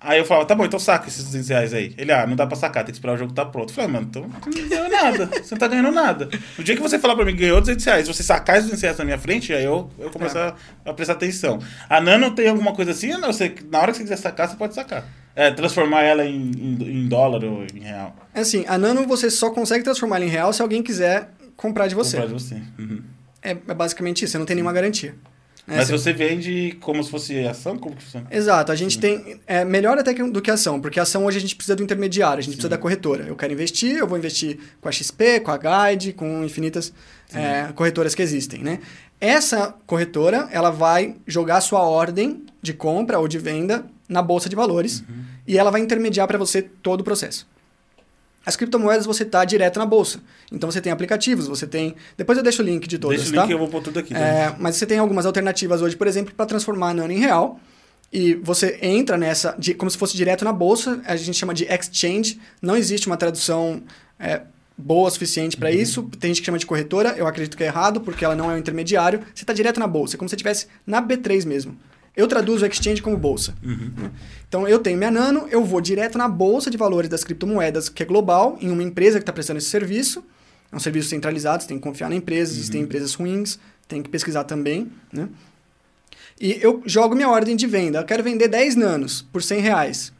Aí eu falava, tá bom, então saca esses 200 reais aí. Ele, ah, não dá pra sacar, tem que esperar o jogo tá pronto. Eu falei, mano, então não ganhou nada, você não tá ganhando nada. No dia que você falar pra mim que ganhou 200 reais, você sacar esses 200 reais na minha frente, aí eu, eu começo é. a, a, prestar atenção. A Nano tem alguma coisa assim? Não, você, na hora que você quiser sacar, você pode sacar. É, transformar ela em, em, em dólar ou em real. É assim, a Nano você só consegue transformar ela em real se alguém quiser comprar de você. Comprar de você. Uhum. É, é, basicamente isso, você não tem nenhuma garantia. É, Mas você... vende como se fosse ação? Como que funciona? Exato, a gente Sim. tem. É melhor até do que ação, porque ação hoje a gente precisa do intermediário, a gente Sim. precisa da corretora. Eu quero investir, eu vou investir com a XP, com a Guide, com infinitas é, corretoras que existem, né? Essa corretora, ela vai jogar a sua ordem de compra ou de venda na bolsa de valores uhum. e ela vai intermediar para você todo o processo. As criptomoedas você tá direto na bolsa. Então você tem aplicativos, você tem. Depois eu deixo o link de todas. Deixa o link tá? eu vou pôr tudo aqui. É, mas você tem algumas alternativas hoje, por exemplo, para transformar a Nano em real. E você entra nessa, de, como se fosse direto na bolsa, a gente chama de exchange. Não existe uma tradução é, boa o suficiente para uhum. isso. Tem gente que chama de corretora, eu acredito que é errado, porque ela não é um intermediário. Você está direto na bolsa, é como se você estivesse na B3 mesmo. Eu traduzo o exchange como bolsa. Uhum. Né? Então eu tenho minha Nano, eu vou direto na bolsa de valores das criptomoedas, que é global, em uma empresa que está prestando esse serviço. É um serviço centralizado, você tem que confiar na empresa, uhum. existem empresas ruins, tem que pesquisar também. Né? E eu jogo minha ordem de venda. Eu quero vender 10 nanos por 100 reais.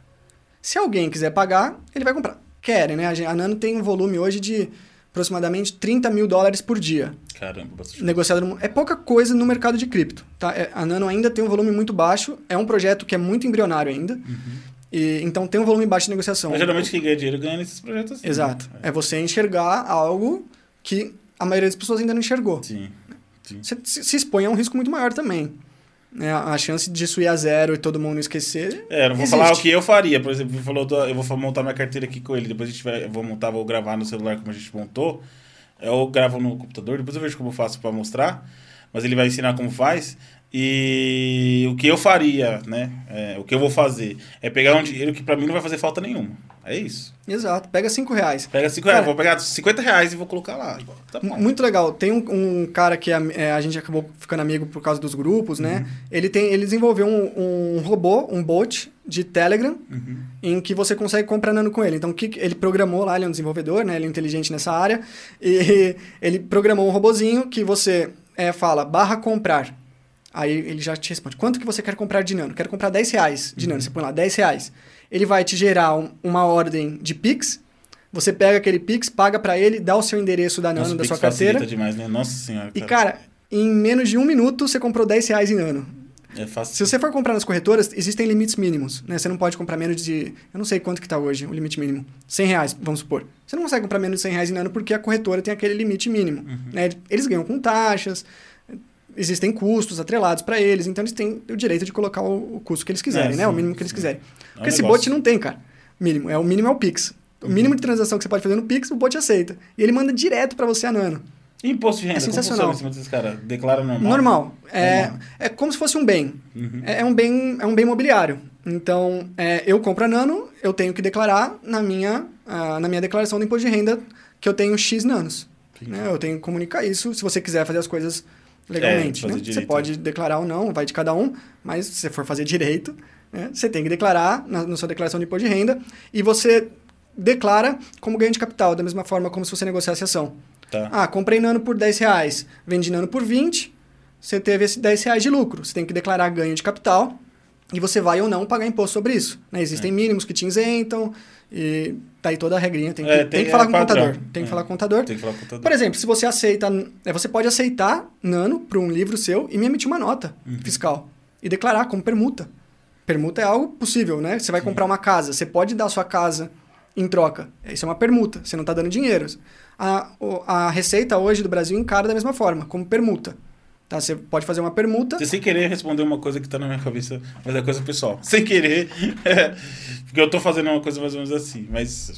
Se alguém quiser pagar, ele vai comprar. Querem, né? A Nano tem um volume hoje de aproximadamente 30 mil dólares por dia. Caramba, bastante. Negociado no... É pouca coisa no mercado de cripto. Tá? É, a Nano ainda tem um volume muito baixo. É um projeto que é muito embrionário ainda. Uhum. E, então tem um volume baixo de negociação. Mas geralmente quem ganha dinheiro ganha nesses projetos assim. Exato. Né? É você enxergar algo que a maioria das pessoas ainda não enxergou. Sim. Sim. Você se expõe a um risco muito maior também. É, a chance disso ir a zero e todo mundo esquecer. É, não vou existe. falar o que eu faria. Por exemplo, falou, eu vou montar minha carteira aqui com ele. Depois a gente vai, eu vou montar, vou gravar no celular como a gente montou. Eu gravo no computador, depois eu vejo como eu faço para mostrar. Mas ele vai ensinar como faz. E o que eu faria, né? É, o que eu vou fazer é pegar um dinheiro que para mim não vai fazer falta nenhuma. É isso. Exato. Pega 5 reais. Pega 5 reais. Vou pegar 50 reais e vou colocar lá. Tá muito legal. Tem um, um cara que a, é, a, gente acabou ficando amigo por causa dos grupos, né? Uhum. Ele, tem, ele desenvolveu um, um robô, um bot de Telegram, uhum. em que você consegue comprar nano com ele. Então, que, ele programou lá, ele é um desenvolvedor, né? Ele é inteligente nessa área. E *laughs* ele programou um robozinho que você é, fala barra comprar. Aí ele já te responde, quanto que você quer comprar de nano? Quero comprar 10 reais de nano. Uhum. Você põe lá 10 reais ele vai te gerar um, uma ordem de Pix. Você pega aquele Pix, paga para ele, dá o seu endereço da Nano, Nossa, da sua carteira. demais, né? Nossa senhora. Cara. E, cara, em menos de um minuto você comprou 10 reais em Nano. É fácil. Se você for comprar nas corretoras, existem limites mínimos. Né? Você não pode comprar menos de. Eu não sei quanto que está hoje, o limite mínimo. 100 reais, vamos supor. Você não consegue comprar menos de 100 reais em Nano porque a corretora tem aquele limite mínimo. Uhum. Né? Eles ganham com taxas, existem custos atrelados para eles, então eles têm o direito de colocar o, o custo que eles quiserem, é, né? Sim, o mínimo que eles quiserem. É Porque esse bot não tem, cara. Mínimo. É, o mínimo é o Pix. O uhum. mínimo de transação que você pode fazer no Pix, o bot aceita. E ele manda direto para você a Nano. E imposto de renda? É sensacional. Como funciona em cima desses caras? Declara normal? Normal. É, normal. é como se fosse um bem. Uhum. É, é, um bem. é um bem imobiliário. Então, é, eu compro a Nano, eu tenho que declarar na minha, uh, na minha declaração do imposto de renda que eu tenho X nanos. Né? Eu tenho que comunicar isso. Se você quiser fazer as coisas legalmente. É, né? Você pode declarar ou não, vai de cada um, mas se você for fazer direito, né? você tem que declarar na, na sua declaração de imposto de renda e você declara como ganho de capital, da mesma forma como se você negociasse ação. Tá. Ah, comprei nano por 10 reais, vendi nano por 20, você teve esse 10 reais de lucro. Você tem que declarar ganho de capital e você vai ou não pagar imposto sobre isso. Né? Existem é. mínimos que te isentam, e tá aí toda a regrinha. Tem que, é, tem, tem que falar é com o contador. Tem que é. falar com o contador. Tem que falar com o contador. Por exemplo, se você aceita. É, você pode aceitar Nano para um livro seu e me emitir uma nota uhum. fiscal. E declarar como permuta. Permuta é algo possível, né? Você vai Sim. comprar uma casa. Você pode dar a sua casa em troca. Isso é uma permuta. Você não está dando dinheiro. A, a receita hoje do Brasil encara da mesma forma, como permuta. Tá? Você pode fazer uma permuta. Você sem querer responder uma coisa que está na minha cabeça, mas é coisa pessoal. *laughs* Sem querer. É, porque eu estou fazendo uma coisa mais ou menos assim. Mas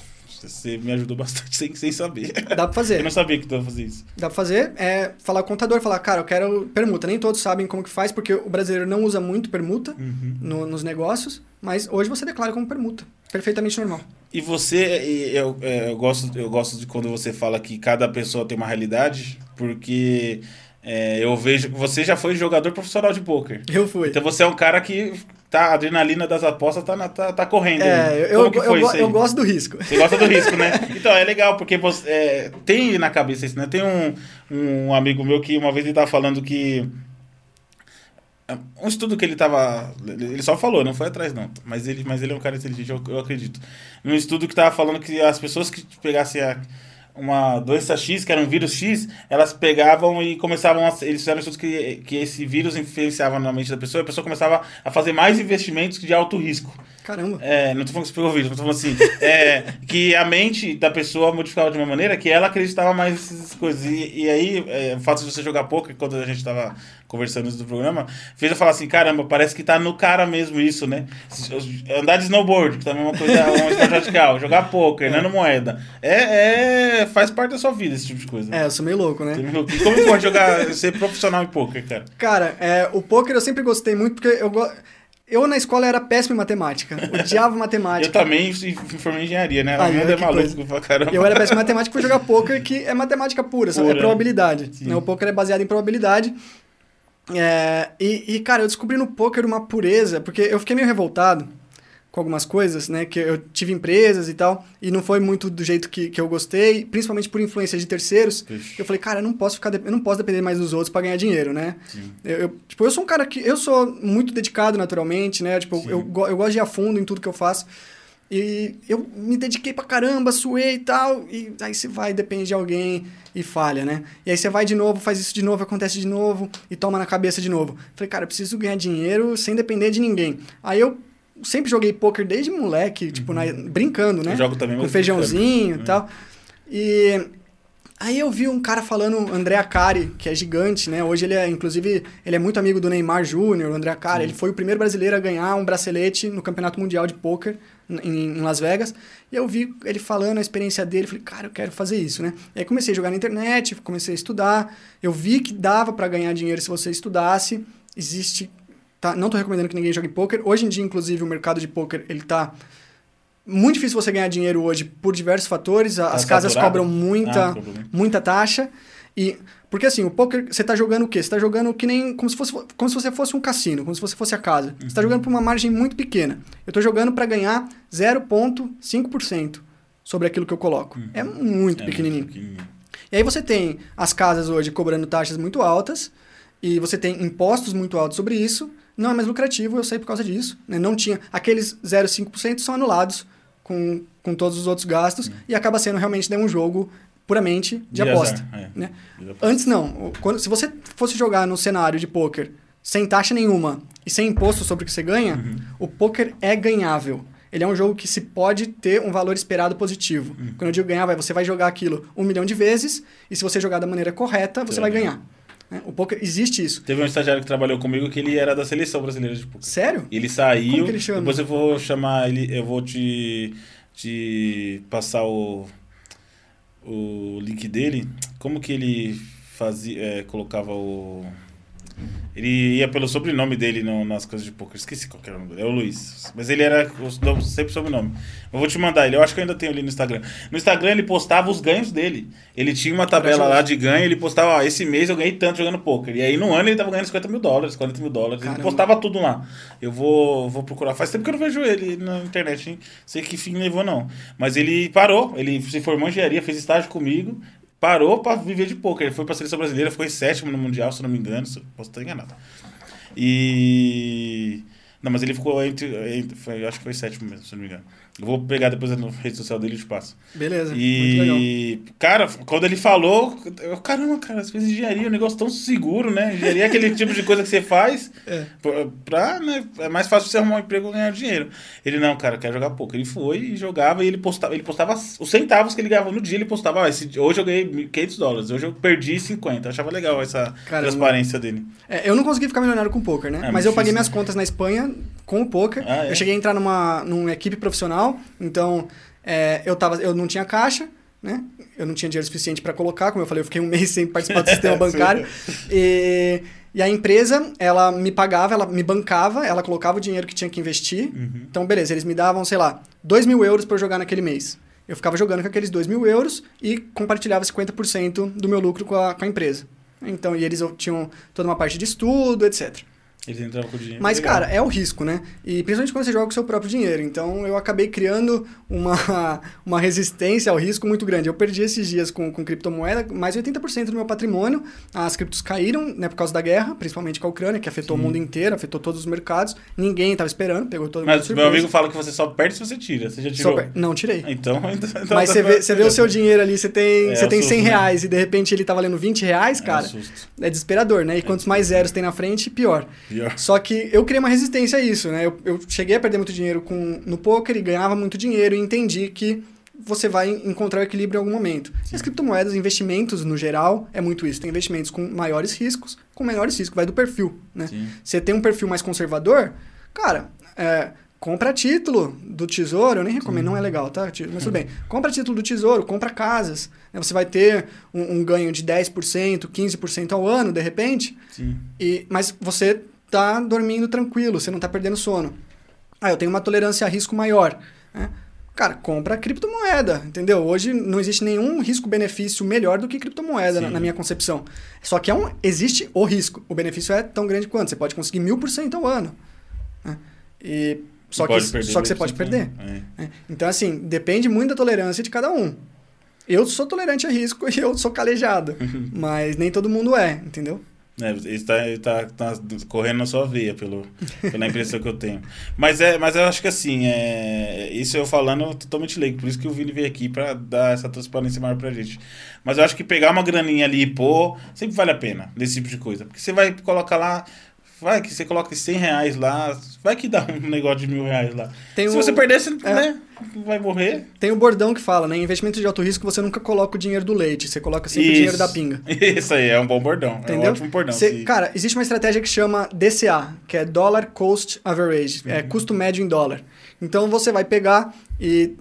você me ajudou bastante *laughs* sem, sem saber. Dá pra fazer. Eu não sabia que tu ia fazer isso. Dá pra fazer. É falar com o contador, falar, cara, eu quero permuta. Nem todos sabem como que faz, porque o brasileiro não usa muito permuta uhum. no, nos negócios, mas hoje você declara como permuta. Perfeitamente normal. E você, eu, é, eu, gosto, eu gosto de quando você fala que cada pessoa tem uma realidade, porque é, eu vejo. Você já foi jogador profissional de poker. Eu fui. Então você é um cara que tá, a adrenalina das apostas tá, na, tá, tá correndo. É, eu, eu, eu, eu, gosto do risco. Você gosta do risco, né? *laughs* Então é legal, porque você, é, tem na cabeça isso, né? Tem um, um amigo meu que uma vez ele tava falando que. Um estudo que ele tava. Ele só falou, não foi atrás, não. Mas ele, mas ele é um cara inteligente, eu, eu acredito. Um estudo que tava falando que as pessoas que pegassem a uma doença X, que era um vírus X, elas pegavam e começavam a. Eles fizeram estudos que, que esse vírus influenciava na mente da pessoa e a pessoa começava a fazer mais investimentos de alto risco. Caramba. É, não tô falando que você pegou o vírus, tô falando assim. é, que a mente da pessoa modificava de uma maneira que ela acreditava mais nessas coisas. E, e aí, é, o fato de você jogar poker, quando a gente tava conversando isso do programa, fez eu falar assim: caramba, parece que tá no cara mesmo isso, né? Andar de snowboard, que também é uma coisa, uma esporte radical. Jogar poker, é. né? No moeda. É, é, faz parte da sua vida esse tipo de coisa. É, eu sou meio louco, né? E como pode jogar, ser profissional em poker, cara? Cara, é, o poker eu sempre gostei muito porque eu gosto. Eu na escola era péssimo em matemática. Odiava matemática. eu também formei em engenharia, né? Aí, mundo é maluco pra caramba. Eu era péssimo em matemática fui jogar poker, que é matemática pura, pura. é probabilidade. Né? O poker é baseado em probabilidade. É, e, e, cara, eu descobri no poker uma pureza, porque eu fiquei meio revoltado com algumas coisas, né? Que eu tive empresas e tal, e não foi muito do jeito que, que eu gostei, principalmente por influência de terceiros. Ixi. Eu falei, cara, eu não posso ficar, eu não posso depender mais dos outros para ganhar dinheiro, né? Eu, eu, tipo, eu sou um cara que eu sou muito dedicado naturalmente, né? Tipo, eu, eu gosto de ir a fundo em tudo que eu faço. E eu me dediquei pra caramba, suei e tal, e aí você vai, depende de alguém e falha, né? E aí você vai de novo, faz isso de novo, acontece de novo e toma na cabeça de novo. Falei, cara, eu preciso ganhar dinheiro sem depender de ninguém. Aí eu sempre joguei poker desde moleque, tipo, uhum. na, brincando, né? Eu jogo também, Com feijãozinho e tal. E aí eu vi um cara falando, André Acari, que é gigante, né? Hoje ele é, inclusive, ele é muito amigo do Neymar Júnior, o André Acari. Ele foi o primeiro brasileiro a ganhar um bracelete no Campeonato Mundial de Poker em, em, Las Vegas. E eu vi ele falando a experiência dele, falei, cara, eu quero fazer isso, né? E aí comecei a jogar na internet, comecei a estudar. Eu vi que dava para ganhar dinheiro se você estudasse. Existe Tá? Não estou recomendando que ninguém jogue poker. Hoje em dia, inclusive, o mercado de poker ele tá muito difícil você ganhar dinheiro hoje por diversos fatores. Tá As casas cobram muita, ah, muita taxa. E porque assim, o poker, você está jogando o quê? Você está jogando que nem como se fosse como se você fosse um cassino, como se você fosse a casa. Uhum. Você está jogando por uma margem muito pequena. Eu estou jogando para ganhar 0.5% sobre aquilo que eu coloco. Uhum. É muito é pequenininho. Muito pequenininho. E aí você tem as casas hoje cobrando taxas muito altas e você tem impostos muito altos sobre isso não é mais lucrativo, eu sei por causa disso. Né? Não tinha. Aqueles 0,5% são anulados com, com todos os outros gastos hum. e acaba sendo realmente né, um jogo puramente de, de aposta. Azar, é. né? de aposta. Antes não. Quando, se você fosse jogar no cenário de poker sem taxa nenhuma e sem imposto sobre o que você ganha, uhum. o poker é ganhável. Ele é um jogo que se pode ter um valor esperado positivo. Uhum. Quando eu digo ganhar, você vai jogar aquilo um milhão de vezes e se você jogar da maneira correta, você, você vai ganhar. Né? O poker, existe isso. Teve um estagiário que trabalhou comigo que ele era da seleção brasileira de poker. Sério? Ele saiu. Como que ele chama? Depois eu vou chamar ele, eu vou te, te passar o, o link dele. Como que ele fazia, é, colocava o ele ia pelo sobrenome dele no, nas coisas de poker. Esqueci qual era o nome dele. É o Luiz. Mas ele era sempre sobrenome. Eu vou te mandar ele. Eu acho que eu ainda tenho ali no Instagram. No Instagram ele postava os ganhos dele. Ele tinha uma tabela lá de ganho. Ele postava, ó, esse mês eu ganhei tanto jogando poker. E aí no ano ele tava ganhando 50 mil dólares, 40 mil dólares. Caramba. Ele postava tudo lá. Eu vou, vou procurar. Faz tempo que eu não vejo ele na internet, hein? Sei que fim levou, não. Mas ele parou. Ele se formou em engenharia, fez estágio comigo parou para viver de poker. Ele foi para a seleção brasileira, ficou em sétimo no Mundial, se não me engano. Posso estar enganado. E. Não, mas ele ficou entre. entre foi, acho que foi sétimo mesmo, se não me engano. Eu vou pegar depois na rede social dele e te passo. Beleza. E, cara, quando ele falou, eu, caramba, cara, você fez engenharia, um negócio tão seguro, né? Engenharia é aquele *laughs* tipo de coisa que você faz é. pra, né? É mais fácil você arrumar um emprego e ganhar dinheiro. Ele, não, cara, quer jogar pouco. Ele foi e jogava e ele postava, ele postava os centavos que ele ganhava no dia, ele postava, ah, esse, hoje eu ganhei 500 dólares, hoje eu perdi 50. Eu achava legal essa Caramba. transparência dele. É, eu não consegui ficar milionário com poker, né? É, Mas eu paguei minhas contas na Espanha com o poker. Ah, é? eu cheguei a entrar numa, numa equipe profissional então, é, eu, tava, eu não tinha caixa, né? Eu não tinha dinheiro suficiente para colocar, como eu falei, eu fiquei um *laughs* mês sem participar do sistema *laughs* bancário. E, e, a empresa, ela me pagava, ela me bancava, ela colocava o dinheiro que tinha que investir. Uhum. Então, beleza, eles me davam, sei lá, 2 mil euros para eu jogar naquele mês. Eu ficava jogando com aqueles 2 mil euros e compartilhava 50% do meu lucro com a, com a empresa. Então, e eles tinham toda uma parte de estudo, etc. Eles entravam com o dinheiro. Mas, legal. cara, é o risco, né? E principalmente quando você joga com o seu próprio dinheiro. Então, eu acabei criando uma, *laughs* uma resistência ao risco muito grande. Eu perdi esses dias com, com criptomoeda, mais de 80% do meu patrimônio. As criptos caíram, né, por causa da guerra, principalmente com a Ucrânia, que afetou Sim. o mundo inteiro, afetou todos os mercados. Ninguém estava esperando, pegou todo Mas meu amigo fala que você só perde se você tira. Você já tirou? Não, tirei. Então, *laughs* então Mas você vê, você vê o seu dinheiro ali, você tem, é, você tem 100 reais né? e de repente ele tá valendo 20 reais, é cara. É, é desesperador, né? E é quantos mais zeros tem na frente, pior. Pior. Só que eu criei uma resistência a isso, né? Eu, eu cheguei a perder muito dinheiro com, no poker e ganhava muito dinheiro e entendi que você vai encontrar o equilíbrio em algum momento. E as criptomoedas, investimentos no geral, é muito isso. Tem investimentos com maiores riscos, com menores riscos, vai do perfil, né? Sim. Você tem um perfil mais conservador, cara, é, compra título do tesouro, eu nem recomendo, Sim. não é legal, tá? Mas tudo bem. Compra título do tesouro, compra casas. Né? Você vai ter um, um ganho de 10%, 15% ao ano, de repente. Sim. E, mas você tá dormindo tranquilo, você não tá perdendo sono. Ah, eu tenho uma tolerância a risco maior. Né? Cara, compra criptomoeda, entendeu? Hoje não existe nenhum risco-benefício melhor do que criptomoeda na, na, minha concepção. Só que é um, existe o risco. O benefício é tão grande quanto. Você pode conseguir mil por cento ao ano. Né? E Só que, só que você pode perder. É. É. Então, assim, depende muito da tolerância de cada um. Eu sou tolerante a risco *laughs* e eu sou calejado. mas nem todo mundo é, entendeu? É, ele está tá, tá correndo na sua veia, pelo, pela impressão que eu tenho. Mas, é, mas eu acho que assim, é, isso eu falando totalmente leigo, por isso que o Vini veio aqui para dar essa transparência maior pra gente. Mas eu acho que pegar uma graninha ali e pôr, sempre vale a pena, desse tipo de coisa. Porque você vai colocar lá, Vai que você coloca 100 reais lá, vai que dá um *laughs* negócio de mil reais lá. Tem Se o... você perder, você é. né, vai morrer. Tem o bordão que fala, né? Investimento de alto risco, você nunca coloca o dinheiro do leite, você coloca sempre Isso. o dinheiro da pinga. *laughs* Isso aí, é um bom bordão. Entendeu? É um ótimo bordão. Você, cara, existe uma estratégia que chama DCA, que é Dollar Cost Average, é uhum. é custo médio em dólar. Então você vai pegar e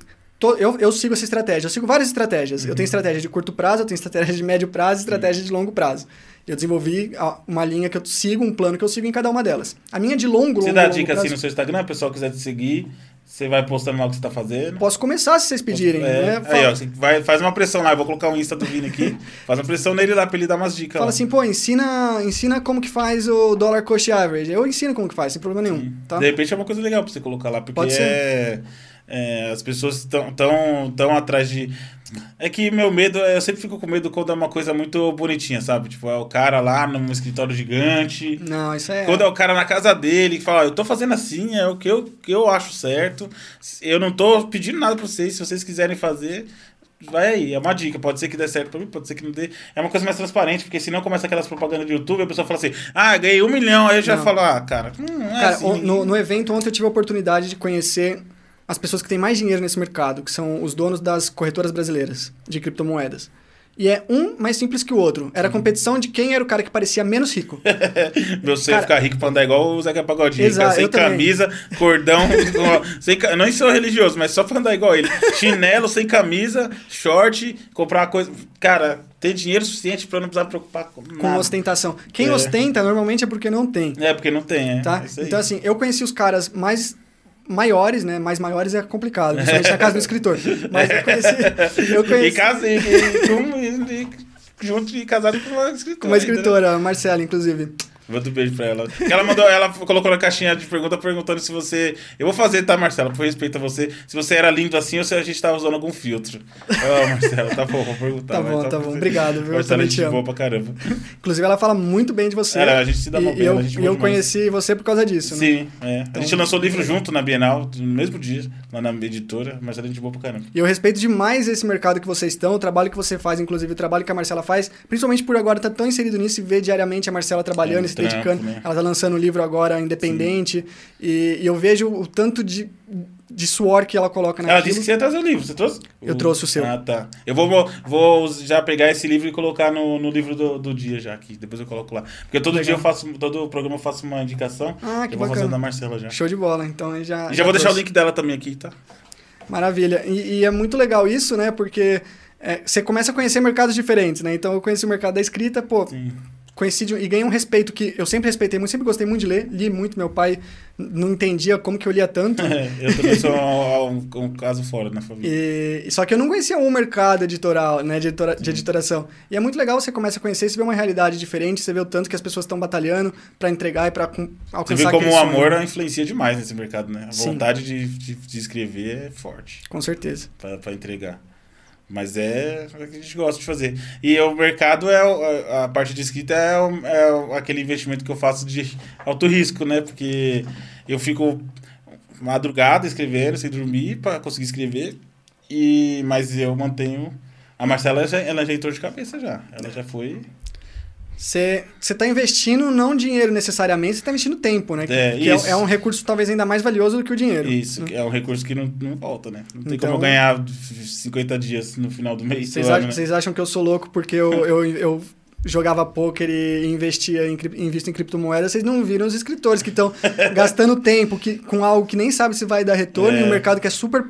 eu, eu sigo essa estratégia. Eu sigo várias estratégias. Uhum. Eu tenho uhum. estratégia de curto prazo, eu tenho estratégia de médio prazo e estratégia de longo prazo. Eu desenvolvi uma linha que eu sigo, um plano que eu sigo em cada uma delas. A minha de longo, Você longo, dá dica prazo, assim no seu Instagram, o pessoal quiser te seguir, você vai postando lá o que você está fazendo. Posso começar se vocês pedirem. É, né? Aí, ó, vai, faz uma pressão lá, eu vou colocar o Insta do Vini aqui. *laughs* faz uma pressão nele lá para ele dar umas dicas. Fala lá. assim, pô, ensina, ensina como que faz o dollar cost average. Eu ensino como que faz, sem problema nenhum. Tá? De repente é uma coisa legal para você colocar lá, porque Pode é, é, as pessoas estão tão, tão atrás de é que meu medo, eu sempre fico com medo quando é uma coisa muito bonitinha, sabe? Tipo, é o cara lá num escritório gigante. Não, isso é. Quando é o cara na casa dele que fala, eu tô fazendo assim, é o que eu, que eu acho certo. Eu não tô pedindo nada pra vocês, se vocês quiserem fazer, vai aí, é uma dica. Pode ser que dê certo pra mim, pode ser que não dê. É uma coisa mais transparente, porque senão começa aquelas propagandas de YouTube, a pessoa fala assim, ah, ganhei um milhão, aí eu já não. falo, ah, cara, hum, não é cara, assim. No, no evento ontem eu tive a oportunidade de conhecer as pessoas que têm mais dinheiro nesse mercado, que são os donos das corretoras brasileiras de criptomoedas. E é um mais simples que o outro. Era a competição de quem era o cara que parecia menos rico. *laughs* Você cara, ficar rico pra andar igual o Zeca Pagodinho. Exato, sem camisa, também. cordão. *laughs* sem, não sou religioso, mas só pra andar igual ele. Chinelo, sem camisa, short, comprar uma coisa. Cara, ter dinheiro suficiente para não precisar preocupar com nada. Com ostentação. Quem é. ostenta normalmente é porque não tem. É, porque não tem, é. Tá? É então, assim, eu conheci os caras mais maiores, né? Mais maiores é complicado, principalmente na casa do escritor. Mas eu conheci. Eu *laughs* conheci... E casei com, junto e casado com uma escritora. Com uma escritora, né? Marcela, inclusive. Manda um beijo pra ela. Ela mandou, ela colocou na caixinha de pergunta perguntando se você. Eu vou fazer, tá, Marcela? Por respeito a você. Se você era lindo assim ou se a gente tava usando algum filtro. Oh, Marcela, tá bom, vou perguntar. Tá bom, tá bom. Obrigado, viu? Marcela, a gente boa pra caramba. Inclusive, ela fala muito bem de você. É, a gente se dá uma bem, eu, E eu conheci você por causa disso, né? Sim, é. Então, a gente lançou o livro junto na Bienal, no mesmo dia, lá na editora. Marcela, a gente boa pra caramba. E eu respeito demais esse mercado que vocês estão, o trabalho que você faz, inclusive o trabalho que a Marcela faz, principalmente por agora tá tão inserido nisso e ver diariamente a Marcela trabalhando é, e se trampo, dedicando. Né? Ela tá lançando um livro agora independente. E, e, eu vejo o tanto de, de suor que ela coloca naquilo. Ela disse que você ia trazer o livro, você trouxe? Eu o... trouxe o seu. Ah, tá. Eu vou, vou já pegar esse livro e colocar no, no livro do, do dia já aqui. Depois eu coloco lá. Porque todo Legal. dia eu faço, todo programa eu faço uma indicação. Ah, que eu vou fazer da Marcela já. Show de bola. Então já. E já, já vou trouxe. deixar o link dela também aqui, tá? Maravilha. E, e é muito legal isso, né? Porque é, você começa a conhecer mercados diferentes, né? Então eu conheci o mercado da escrita, pô. Sim conheci de, e ganhei um respeito que eu sempre respeitei muito, sempre gostei muito de ler, li muito, meu pai não entendia como que eu lia tanto. É, *laughs* eu também sou um, um, um, caso fora na família. E, só que eu não conhecia um mercado editoral, né, de, editora, de editoração. E é muito legal, você começa a conhecer, você vê uma realidade diferente, você vê o tanto que as pessoas estão batalhando para entregar e para alcançar Você vê como o amor sonho. influencia demais nesse mercado, né? A Sim. vontade de, de, de, escrever é forte. Com certeza. Para entregar. Mas é, o que a gente gosta de fazer. E o mercado é a parte de escrita é, é aquele investimento que eu faço de alto risco, né? Porque eu fico madrugada escrevendo, sem dormir, para conseguir escrever. E, mas eu mantenho. A Marcela já, ela já entrou de cabeça já. Ela já foi. Você está investindo não dinheiro necessariamente, você está investindo tempo, né? É, que é, é, um recurso talvez ainda mais valioso do que o dinheiro. Isso, né? é um recurso que não, não volta, né? Não tem então, como eu ganhar 50 dias no final do mês. Vocês, acham, né? acham que eu sou louco porque eu, eu, eu jogava poker e investia em, invisto em criptomoedas, vocês não viram os escritores que estão *laughs* gastando tempo que, com algo que nem sabe se vai dar retorno é. em um mercado que é super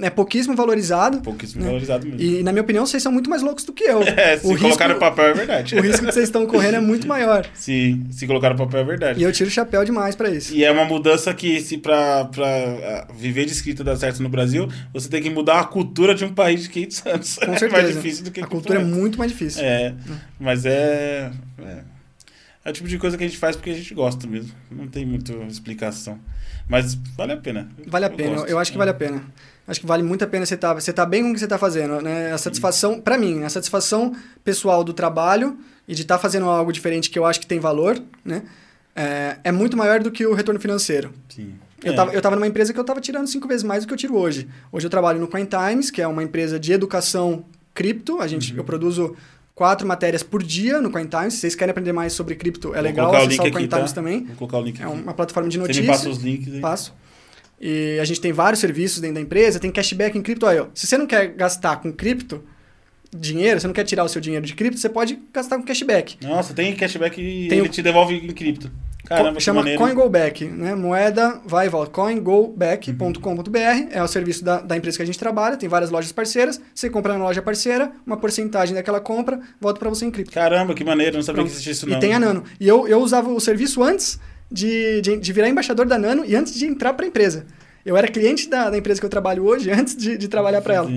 é pouquíssimo valorizado. Pouquíssimo né? valorizado mesmo. E, na minha opinião, vocês são muito mais loucos do que eu. *laughs* É, se o colocar risco, no papel é verdade. *laughs* O risco que vocês estão correndo é muito maior. Sim, se colocar no papel é verdade. E eu tiro o chapéu demais para isso. E é uma mudança que, se pra, pra ah, viver de escrita dar certo no Brasil, você tem que mudar a cultura de um país de 500 anos. Com certeza. *laughs* É mais difícil do que a cultura. A cultura é muito mais difícil. É, mas é, é... É o tipo de coisa que a gente faz porque a gente gosta mesmo. Não tem muita explicação. Mas vale a pena. Vale a eu pena, gosto. eu acho que vale a pena. Acho que vale muito a pena você estar tá, você tá bem com o que você está fazendo. Né? A satisfação, para mim, a satisfação pessoal do trabalho e de estar tá fazendo algo diferente que eu acho que tem valor, né? É, é muito maior do que o retorno financeiro. Sim. Eu, estava é. eu tava numa empresa que eu estava tirando cinco vezes mais do que eu tiro hoje. Hoje eu trabalho no Coin Times, que é uma empresa de educação cripto. A gente, uhum. Eu produzo quatro matérias por dia no CoinTimes. Se vocês querem aprender mais sobre cripto, é Vou legal acessar o, CoinTimes tá? também. Vou colocar o link É uma plataforma de notícias. Você me passa os links aí. Passo. E a gente tem vários serviços dentro da empresa, tem cashback em cripto. Aí, ó, se você não quer gastar com cripto, dinheiro, você não quer tirar o seu dinheiro de cripto, você pode gastar com cashback. Nossa, tem cashback e tem ele o... te devolve em cripto. Caramba, chama CoinGoBack, né? Moeda vai e volta. CoinGoBack.com.br é o serviço da, da empresa que a gente trabalha, tem várias lojas parceiras. Você compra na loja parceira, uma porcentagem daquela compra volta para você em cripto. Caramba, que maneiro, não sabia Pronto. que existia isso não. E tem a Nano. E eu, eu usava o serviço antes de, de, de virar embaixador da Nano e antes de entrar para a empresa. Eu era cliente da, da, empresa que eu trabalho hoje antes de, de trabalhar para ela.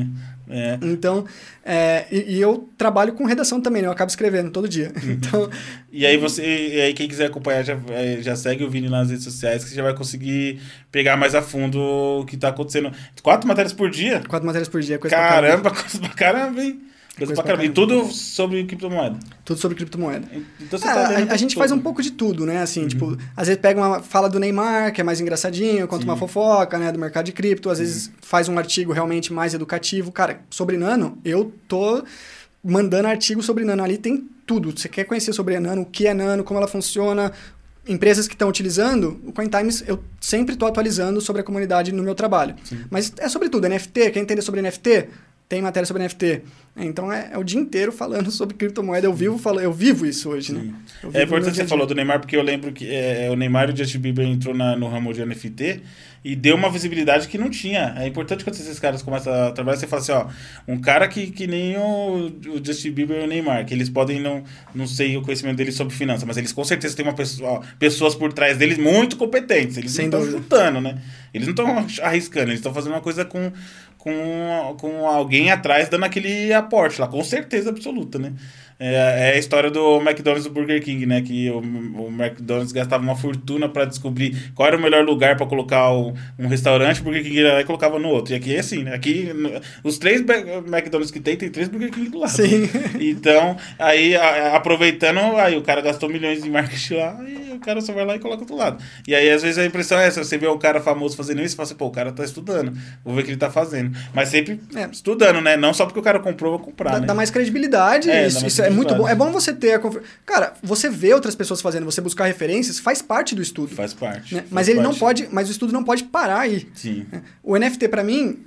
É. Então, é, e, e, eu trabalho com redação também, né? Eu acabo escrevendo todo dia. Uhum. Então, e aí você, e aí quem quiser acompanhar já, é, já segue o Vini nas redes sociais, que você já vai conseguir pegar mais a fundo o que está acontecendo. Quatro matérias por dia? Quatro matérias por dia, coisa Caramba, pra coisa pra caramba, hein? Coisa pra caramba. E tudo sobre criptomoeda. Tudo sobre criptomoeda. Então você tá a, a gente faz um pouco de tudo, né? Assim, uhum. tipo, às vezes pega uma fala do Neymar, que é mais engraçadinho, conta Sim. uma fofoca, né, do mercado de cripto, às vezes faz um artigo realmente mais educativo. Cara, sobre Nano, eu tô mandando artigo sobre Nano ali, tem tudo. Você quer conhecer sobre a Nano, o que é Nano, como ela funciona, empresas que estão utilizando, o CoinTimes eu sempre estou atualizando sobre a comunidade no meu trabalho. Sim. Mas é sobre tudo, NFT, quer entender sobre NFT? Tem matéria sobre NFT. Então é, é, o dia inteiro falando *laughs* sobre criptomoeda. Eu vivo, falo, eu vivo isso hoje, né? É importante que você falou do Neymar, porque eu lembro que é, o Neymar e o Justin Bieber entrou na, no ramo de NFT e deu uma visibilidade que não tinha. É importante quando esses caras começam a trabalhar, você fala assim, ó, um cara que, que nem o, o Justin Bieber e o Neymar, que eles podem não, não sei o conhecimento deles sobre finanças, mas eles com certeza têm uma pessoa, ó, pessoas por trás deles muito competentes. Eles Sem não estão chutando, né? Eles não estão arriscando, eles estão fazendo uma coisa com, com, com alguém atrás dando aquele aporte lá, com certeza absoluta, né? É, é, a história do McDonald's e do Burger King, né? Que o, o McDonald's gastava uma fortuna para descobrir qual era o melhor lugar para colocar o, um restaurante, o Burger King ia lá e colocava no outro. E aqui é assim, né? Aqui, os três McDonald's que tem, tem três Burger King do lado. Sim. Então, aí, a, aproveitando, aí o cara gastou milhões em marketing lá e o cara só vai lá e coloca do lado. E aí, às vezes, a impressão é essa: você vê o cara famoso fazendo isso e fala assim, pô, o cara tá estudando, vou ver o que ele tá fazendo. Mas sempre é. estudando, né? Não só porque o cara comprou, vou comprar. Dá, né? dá mais credibilidade, é, isso, isso é muito bom. É bom você ter a confiança. Cara, você vê outras pessoas fazendo, você buscar referências, faz parte do estudo. Faz parte. Né? Faz mas ele parte. não pode. Mas o estudo não pode parar aí. Sim. Né? O NFT, para mim,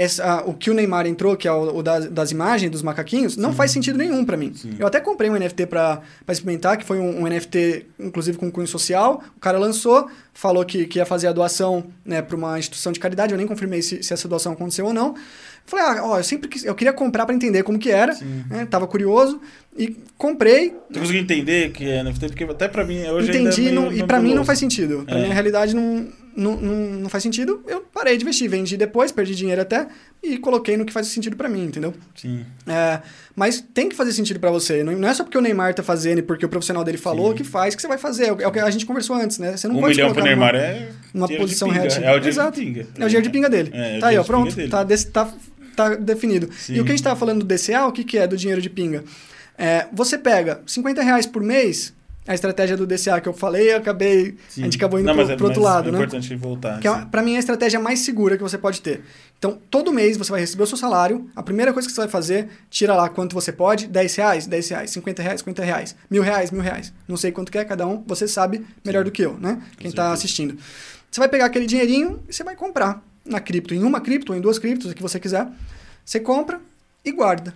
essa, o que o Neymar entrou, que é o, o das, das, imagens, dos macaquinhos, não Sim. faz sentido nenhum para mim. Sim. Eu até comprei um NFT para experimentar, que foi um, um, NFT, inclusive com cunho social. O cara lançou, falou que, que ia fazer a doação né, para uma instituição de caridade. Eu nem confirmei se, se essa doação aconteceu ou não. Falei, ah, ó, eu sempre quis, eu queria comprar para entender como que era, né? Tava curioso e comprei. Você conseguiu entender que é NFT? Porque até para mim hoje Entendi, é não, e para mim não faz sentido. Para é. mim a realidade não, não, não, não, faz sentido. Eu parei de investir, vendi depois, perdi dinheiro até e coloquei no que faz sentido para mim, entendeu? Sim. É, mas tem que fazer sentido para você. Não, é só porque o Neymar tá fazendo e porque o profissional dele falou Sim. que faz que você vai fazer. É o que a gente conversou antes, né? Você não um pode milhão pro Neymar numa, é uma posição real. É o dinheiro de pinga. É o dinheiro de pinga dele. É, é tá aí, ó, pronto. Tá, desse, tá tá definido. Sim. E o que a gente estava falando do DCA, o que, que é do dinheiro de pinga? É, você pega 50 reais por mês, a estratégia do DCA que eu falei, eu acabei. Sim. A gente acabou indo Não, pro, é, pro outro lado, é né? É importante voltar. Que é, pra mim é a estratégia mais segura que você pode ter. Então, todo mês você vai receber o seu salário, a primeira coisa que você vai fazer, tira lá quanto você pode, 10 reais, 10 reais, 50 reais, 50 reais, mil reais, mil reais. Não sei quanto que é cada um, você sabe melhor Sim. do que eu, né? Quem está assistindo. Você vai pegar aquele dinheirinho e você vai comprar na cripto, em uma cripto ou em duas criptos, o que você quiser. Você compra e guarda.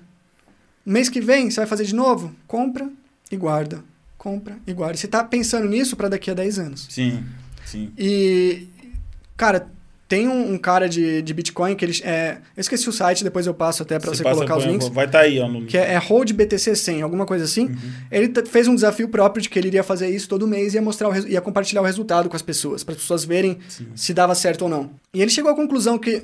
Mês que vem, você vai fazer de novo? Compra e guarda. Compra e guarda. Você está pensando nisso para daqui a 10 anos. Sim, sim. E, cara, tem um, um, cara de, de Bitcoin que ele. É, eu esqueci o site, depois eu passo até para você, você colocar os links. Vai estar tá aí, ó. No... Que é, é Hold BTC 100, alguma coisa assim. Uhum. Ele fez um desafio próprio de que ele iria fazer isso todo mês e ia, mostrar o, ia compartilhar o resultado com as pessoas, para as pessoas verem Sim. se dava certo ou não. E ele chegou à conclusão que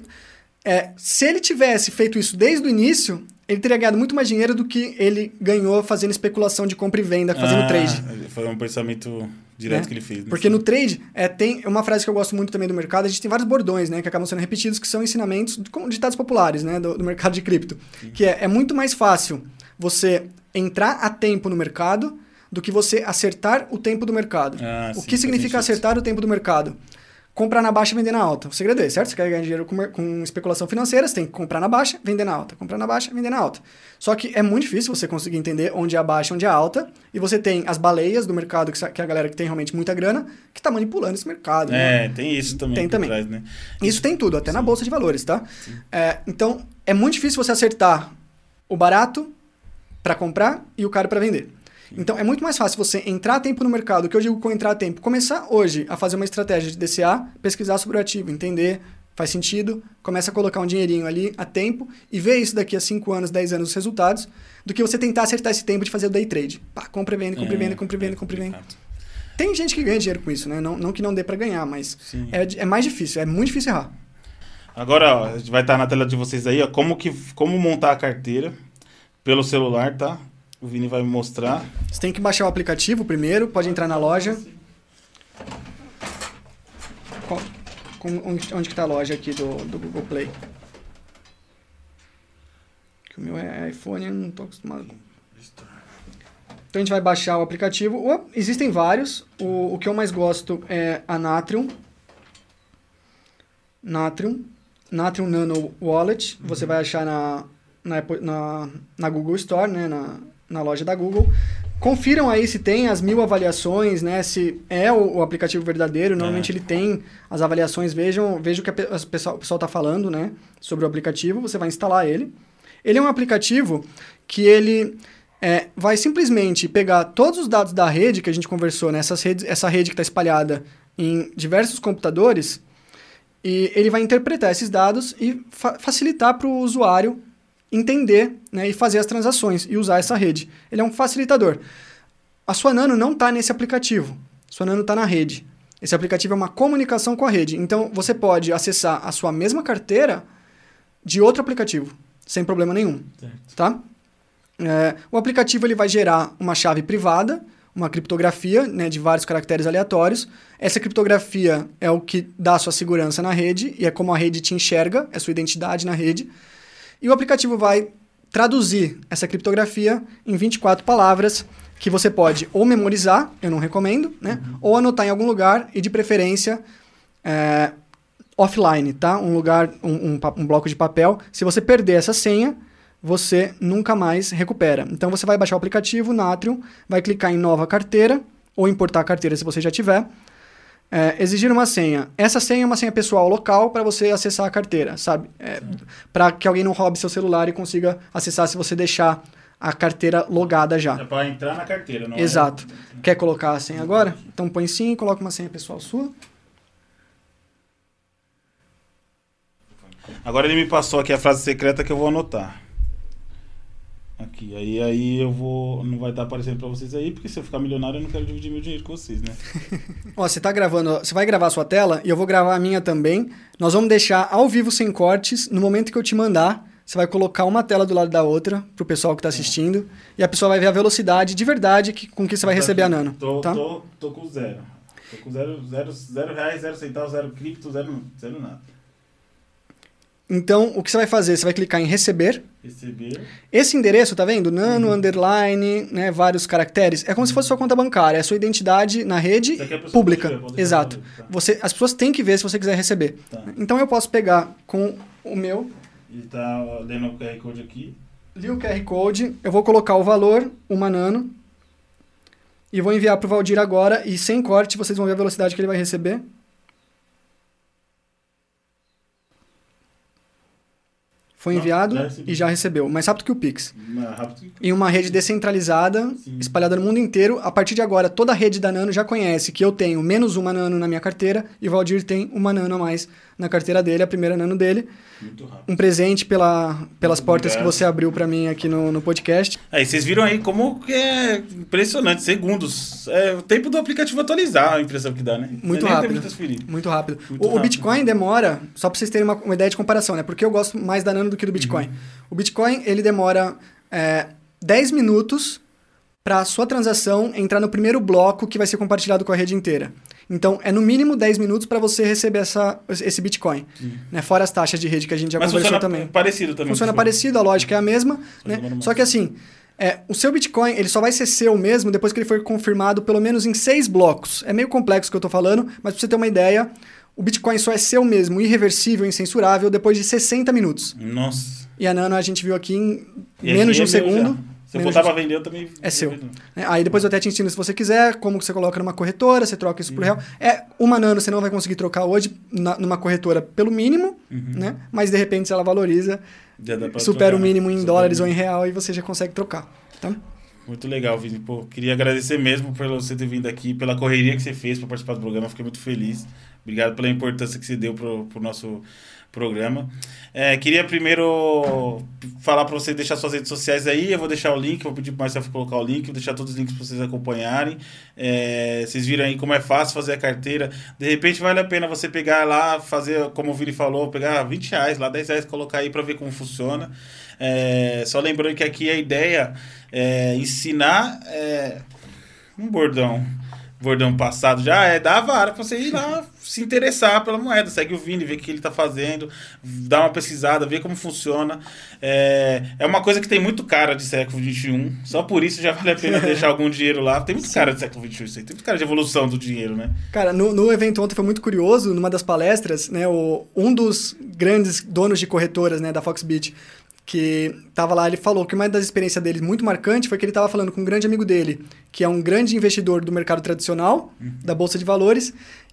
é, se ele tivesse feito isso desde o início, ele teria ganhado muito mais dinheiro do que ele ganhou fazendo especulação de compra e venda, fazendo ah, trade. Foi um pensamento direto né? que ele fez. Porque no trade, é, tem uma frase que eu gosto muito também do mercado, a gente tem vários bordões, né, que acabam sendo repetidos, que são ensinamentos, ditados populares, né, do, do mercado de cripto. Sim. Que é, é muito mais fácil você entrar a tempo no mercado do que você acertar o tempo do mercado. Ah, o sim, que significa acertar o tempo do mercado? Comprar na baixa e vender na alta. O segredo é esse, certo? Você quer ganhar dinheiro com, com, especulação financeira, você tem que comprar na baixa, vender na alta. Comprar na baixa, vender na alta. Só que é muito difícil você conseguir entender onde é a baixa onde é a alta. E você tem as baleias do mercado, que, é a galera que tem realmente muita grana, que está manipulando esse mercado. É, né? tem isso também. Tem também. Trás, né? Isso tem tudo, até Sim. na bolsa de valores, tá? É, então, é muito difícil você acertar o barato para comprar e o caro para vender. Então é muito mais fácil você entrar a tempo no mercado, que eu digo com entrar a tempo, começar hoje a fazer uma estratégia de DCA, pesquisar sobre o ativo, entender, faz sentido, começa a colocar um dinheirinho ali a tempo e ver isso daqui a 5 anos, 10 anos os resultados, do que você tentar acertar esse tempo de fazer o day trade. Pá, compra e vende, compra e vende, compra e vende, compra e vende. Tem gente que ganha dinheiro com isso, né? Não, não que não dê para ganhar, mas é, é mais difícil, é muito difícil errar. Agora, ó, vai estar na tela de vocês aí, ó, como, que, como montar a carteira pelo celular, tá? O Vini vai me mostrar. Você tem que baixar o aplicativo primeiro, pode entrar na loja. Qual, onde, onde que tá a loja aqui do, do Google Play? Que o meu é iPhone, eu não tô acostumado com. Então a gente vai baixar o aplicativo. Oh, existem vários. O, o que eu mais gosto é a Natrium. Natrium. Natrium Nano Wallet. Uhum. Você vai achar na, na, na, na Google Store, né? Na, na loja da Google. Confiram aí se tem as mil avaliações, né? Se é o, o aplicativo verdadeiro. Normalmente é. ele tem as avaliações. Vejam, vejam o que a, pessoal, o pessoal está falando, né? Sobre o aplicativo. Você vai instalar ele. Ele é um aplicativo que ele é, vai simplesmente pegar todos os dados da rede que a gente conversou, né? Essas redes, essa rede que está espalhada em diversos computadores. E ele vai interpretar esses dados e fa facilitar para o usuário entender né, e fazer as transações e usar essa rede. Ele é um facilitador. A sua Nano não está nesse aplicativo. A sua Nano está na rede. Esse aplicativo é uma comunicação com a rede. Então, você pode acessar a sua mesma carteira de outro aplicativo, sem problema nenhum. Certo. Tá? É, o aplicativo ele vai gerar uma chave privada, uma criptografia né, de vários caracteres aleatórios. Essa criptografia é o que dá a sua segurança na rede e é como a rede te enxerga, é a sua identidade na rede. E o aplicativo vai traduzir essa criptografia em 24 palavras que você pode ou memorizar, eu não recomendo, né? Uhum. Ou anotar em algum lugar e de preferência é, offline, tá? Um lugar, um, um, um, bloco de papel. Se você perder essa senha, você nunca mais recupera. Então você vai baixar o aplicativo Natrium, vai clicar em nova carteira ou importar a carteira se você já tiver é, exigir uma senha. Essa senha é uma senha pessoal local para você acessar a carteira, sabe? É, para que alguém não roube seu celular e consiga acessar se você deixar a carteira logada já. É para entrar na carteira, não é? Exato. É... Quer colocar a senha agora? Então põe sim e coloca uma senha pessoal sua. Agora ele me passou aqui a frase secreta que eu vou anotar. Aqui, aí, aí eu vou. Não vai estar aparecendo para vocês aí, porque se eu ficar milionário eu não quero dividir meu dinheiro com vocês, né? *laughs* Ó, você tá gravando, você vai gravar a sua tela e eu vou gravar a minha também. Nós vamos deixar ao vivo sem cortes. No momento que eu te mandar, você vai colocar uma tela do lado da outra pro pessoal que tá assistindo. É. E a pessoa vai ver a velocidade de verdade que, com que você vai tá receber aqui. a Nano. Tô, tá? tô, tô com zero. Tô com zero, zero, zero reais, zero centavos, zero cripto, zero, zero nada. Então, o que você vai fazer? Você vai clicar em receber. Receber. Esse endereço, tá vendo? Nano, uhum. underline, né, vários caracteres. É como uhum. se fosse sua conta bancária, é a sua identidade na rede pública. Exato. Tá. Você, as pessoas têm que ver se você quiser receber. Tá. Então eu posso pegar com o meu. Ele tá lendo o QR Code aqui. Li o QR Code, eu vou colocar o valor, uma nano. E vou enviar para o Valdir agora. E sem corte, vocês vão ver a velocidade que ele vai receber. Foi enviado já e já recebeu. Mais rápido que o Pix. Rápido. Em uma rede descentralizada, Sim. espalhada no mundo inteiro. A partir de agora, toda a rede da Nano já conhece que eu tenho menos uma Nano na minha carteira e o Valdir tem uma Nano a mais na carteira dele, a primeira Nano dele. Um presente pela, pelas Muito portas obrigado. que você abriu para mim aqui no, no podcast. Aí vocês viram aí como que é impressionante, segundos. É o tempo do aplicativo atualizar a impressão que dá, né? Muito rápido. Muito rápido. Muito o, rápido. Bitcoin demora, só para vocês terem uma, uma, ideia de comparação, né? Porque eu gosto mais da Nano do que do Bitcoin. Uhum. O Bitcoin, ele demora é, 10 minutos para a sua transação entrar no primeiro bloco que vai ser compartilhado com a rede inteira. Então, é no mínimo 10 minutos para você receber essa, esse Bitcoin. Né? Fora as taxas de rede que a gente já Mas conversou funciona também. parecido também. Funciona parecido, a lógica é a mesma. Né? Só que assim, é, o seu Bitcoin ele só vai ser seu mesmo depois que ele for confirmado pelo menos em seis blocos. É meio complexo o que eu estou falando, mas para você ter uma ideia, o Bitcoin só é seu mesmo, irreversível, incensurável, depois de 60 minutos. Nossa. E a Nano a gente viu aqui em e menos de um é segundo. Já. Se eu botar para vender, eu também. É seu. É, aí depois eu até te ensino se você quiser, como você coloca numa corretora, você troca isso por uhum. real. É, uma nano você não vai conseguir trocar hoje na, numa corretora pelo mínimo, uhum. né? Mas de repente, se ela valoriza, supera trocar, o mínimo em dólares ou em real e você já consegue trocar. Tá? Muito legal, Vini. Pô, queria agradecer mesmo por você ter vindo aqui, pela correria que você fez para participar do programa. Fiquei muito feliz. Obrigado pela importância que você deu pro, pro nosso programa. É, queria primeiro falar para você deixar suas redes sociais aí. Eu vou deixar o link, vou pedir para o Marcelo colocar o link, vou deixar todos os links para vocês acompanharem. É, vocês viram aí como é fácil fazer a carteira. De repente vale a pena você pegar lá, fazer, como o Vini falou, pegar 20 reais, lá 10 reais, colocar aí para ver como funciona. É, só lembrando que aqui a ideia é ensinar é, um bordão bordão passado já é dar a vara pra você ir lá se interessar pela moeda. Segue o Vini, vê o que ele tá fazendo, dá uma pesquisada, vê como funciona. É, é uma coisa que tem muito cara de século XXI. Só por isso já vale a pena *laughs* deixar algum dinheiro lá. Tem muito Sim. cara de século XXI isso aí. Tem muito cara de evolução do dinheiro, né? Cara, no, no evento ontem foi muito curioso, numa das palestras, né? O, um dos grandes donos de corretoras, né, da Foxbit, que tava lá, ele falou que uma das experiências dele muito marcante foi que ele estava falando com um grande amigo dele, que é um grande investidor do mercado tradicional, uhum. da bolsa de valores,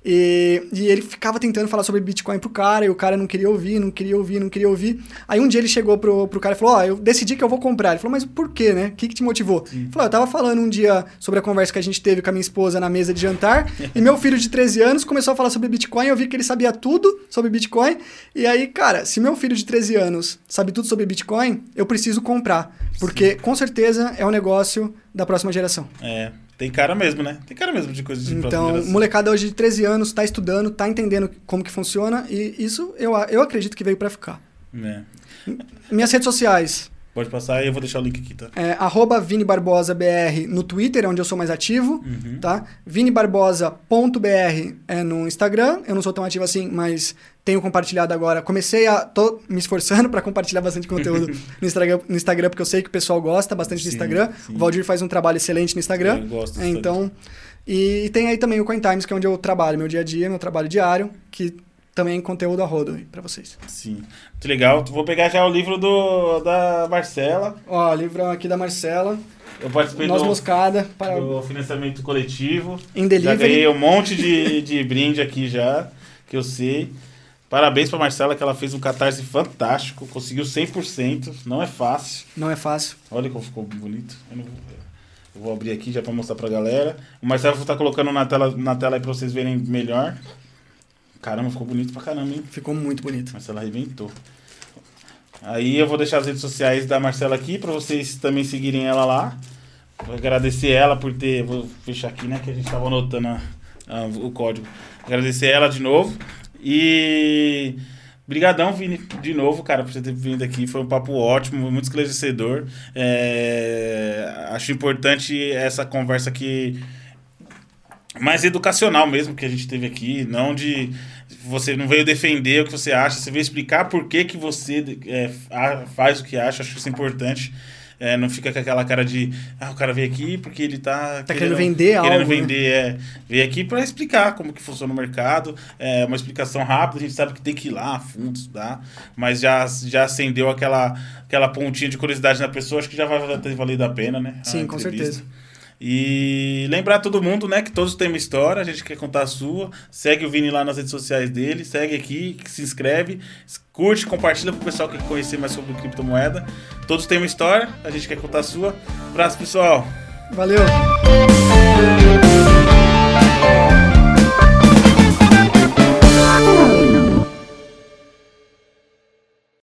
e, e, ele ficava tentando falar sobre Bitcoin pro cara, e o cara não queria ouvir, não queria ouvir, não queria ouvir. Aí um dia ele chegou pro, pro cara e falou: Ó, oh, eu decidi que eu vou comprar. Ele falou: Mas por quê, né? O que, que te motivou? Ele falou: Eu tava falando um dia sobre a conversa que a gente teve com a minha esposa na mesa de jantar, e meu filho de 13 anos começou a falar sobre Bitcoin. Eu vi que ele sabia tudo sobre Bitcoin. E aí, cara, se meu filho de 13 anos sabe tudo sobre Bitcoin, eu preciso comprar. Porque Sim. com certeza é um negócio da próxima geração. É. Tem cara mesmo, né? Tem cara mesmo de coisas de Então, molecada hoje de 13 anos, tá estudando, tá entendendo como que funciona e isso eu, eu acredito que veio para ficar. É. Minhas redes sociais. Pode passar e eu vou deixar o link aqui, tá? É, arroba Vini Barbosa BR no Twitter, onde eu sou mais ativo, uhum. tá? vinibarbosa.br é no Instagram. Eu não sou tão ativo assim, mas tenho compartilhado agora. Comecei a. tô me esforçando *laughs* para compartilhar bastante conteúdo *laughs* no Instagram, no Instagram, porque eu sei que o pessoal gosta bastante sim, do Instagram. Sim. O Valdir faz um trabalho excelente no Instagram. Eu gosto é, então. E tem aí também o CoinTimes, que é onde eu trabalho, meu dia a dia, meu trabalho diário, que também conteúdo a rodo para vocês. Sim. Muito legal. Vou pegar já o livro do, da Marcela. Ó, o livro aqui da Marcela. Eu participei Noz do, moscada para... do financiamento coletivo. Em delivery. Já ganhei um monte de, de brinde aqui já, que eu sei. Parabéns para Marcela, que ela fez um catarse fantástico, conseguiu 100%, não é fácil. Não é fácil. Olha como ficou bonito. Eu, vou, eu vou, abrir aqui já para mostrar para a galera. O Marcelo vou estar tá colocando na tela, na tela aí para vocês verem melhor. Caramba, ficou bonito pra caramba, hein? Ficou muito bonito. Marcela arrebentou. Aí eu vou deixar as redes sociais da Marcela aqui para vocês também seguirem ela lá. Vou agradecer ela por ter. Vou fechar aqui, né? Que a gente estava anotando a, a, o código. Agradecer ela de novo. E. Brigadão, Vini, de novo, cara, por você ter vindo aqui. Foi um papo ótimo, muito esclarecedor. É... Acho importante essa conversa aqui mais educacional mesmo que a gente teve aqui, não de você não veio defender o que você acha, você veio explicar por que, que você é, faz o que acha, acho isso importante. É, não fica com aquela cara de, ah, o cara veio aqui porque ele tá, tá querendo, querendo vender querendo algo. Querendo vender, né? é. Veio aqui para explicar como que funciona o mercado. É uma explicação rápida, a gente sabe que tem que ir lá a fundo estudar, mas já, já acendeu aquela, aquela pontinha de curiosidade na pessoa, acho que já vai ter valido a pena, né? Sim, com certeza. E lembrar todo mundo, né, que todos têm uma história, a gente quer contar a sua. Segue o Vini lá nas redes sociais dele, segue aqui, se inscreve, curte, compartilha pro pessoal que quer conhecer mais sobre criptomoeda. Todos têm uma história, a gente quer contar a sua. Abraço, pessoal. Valeu.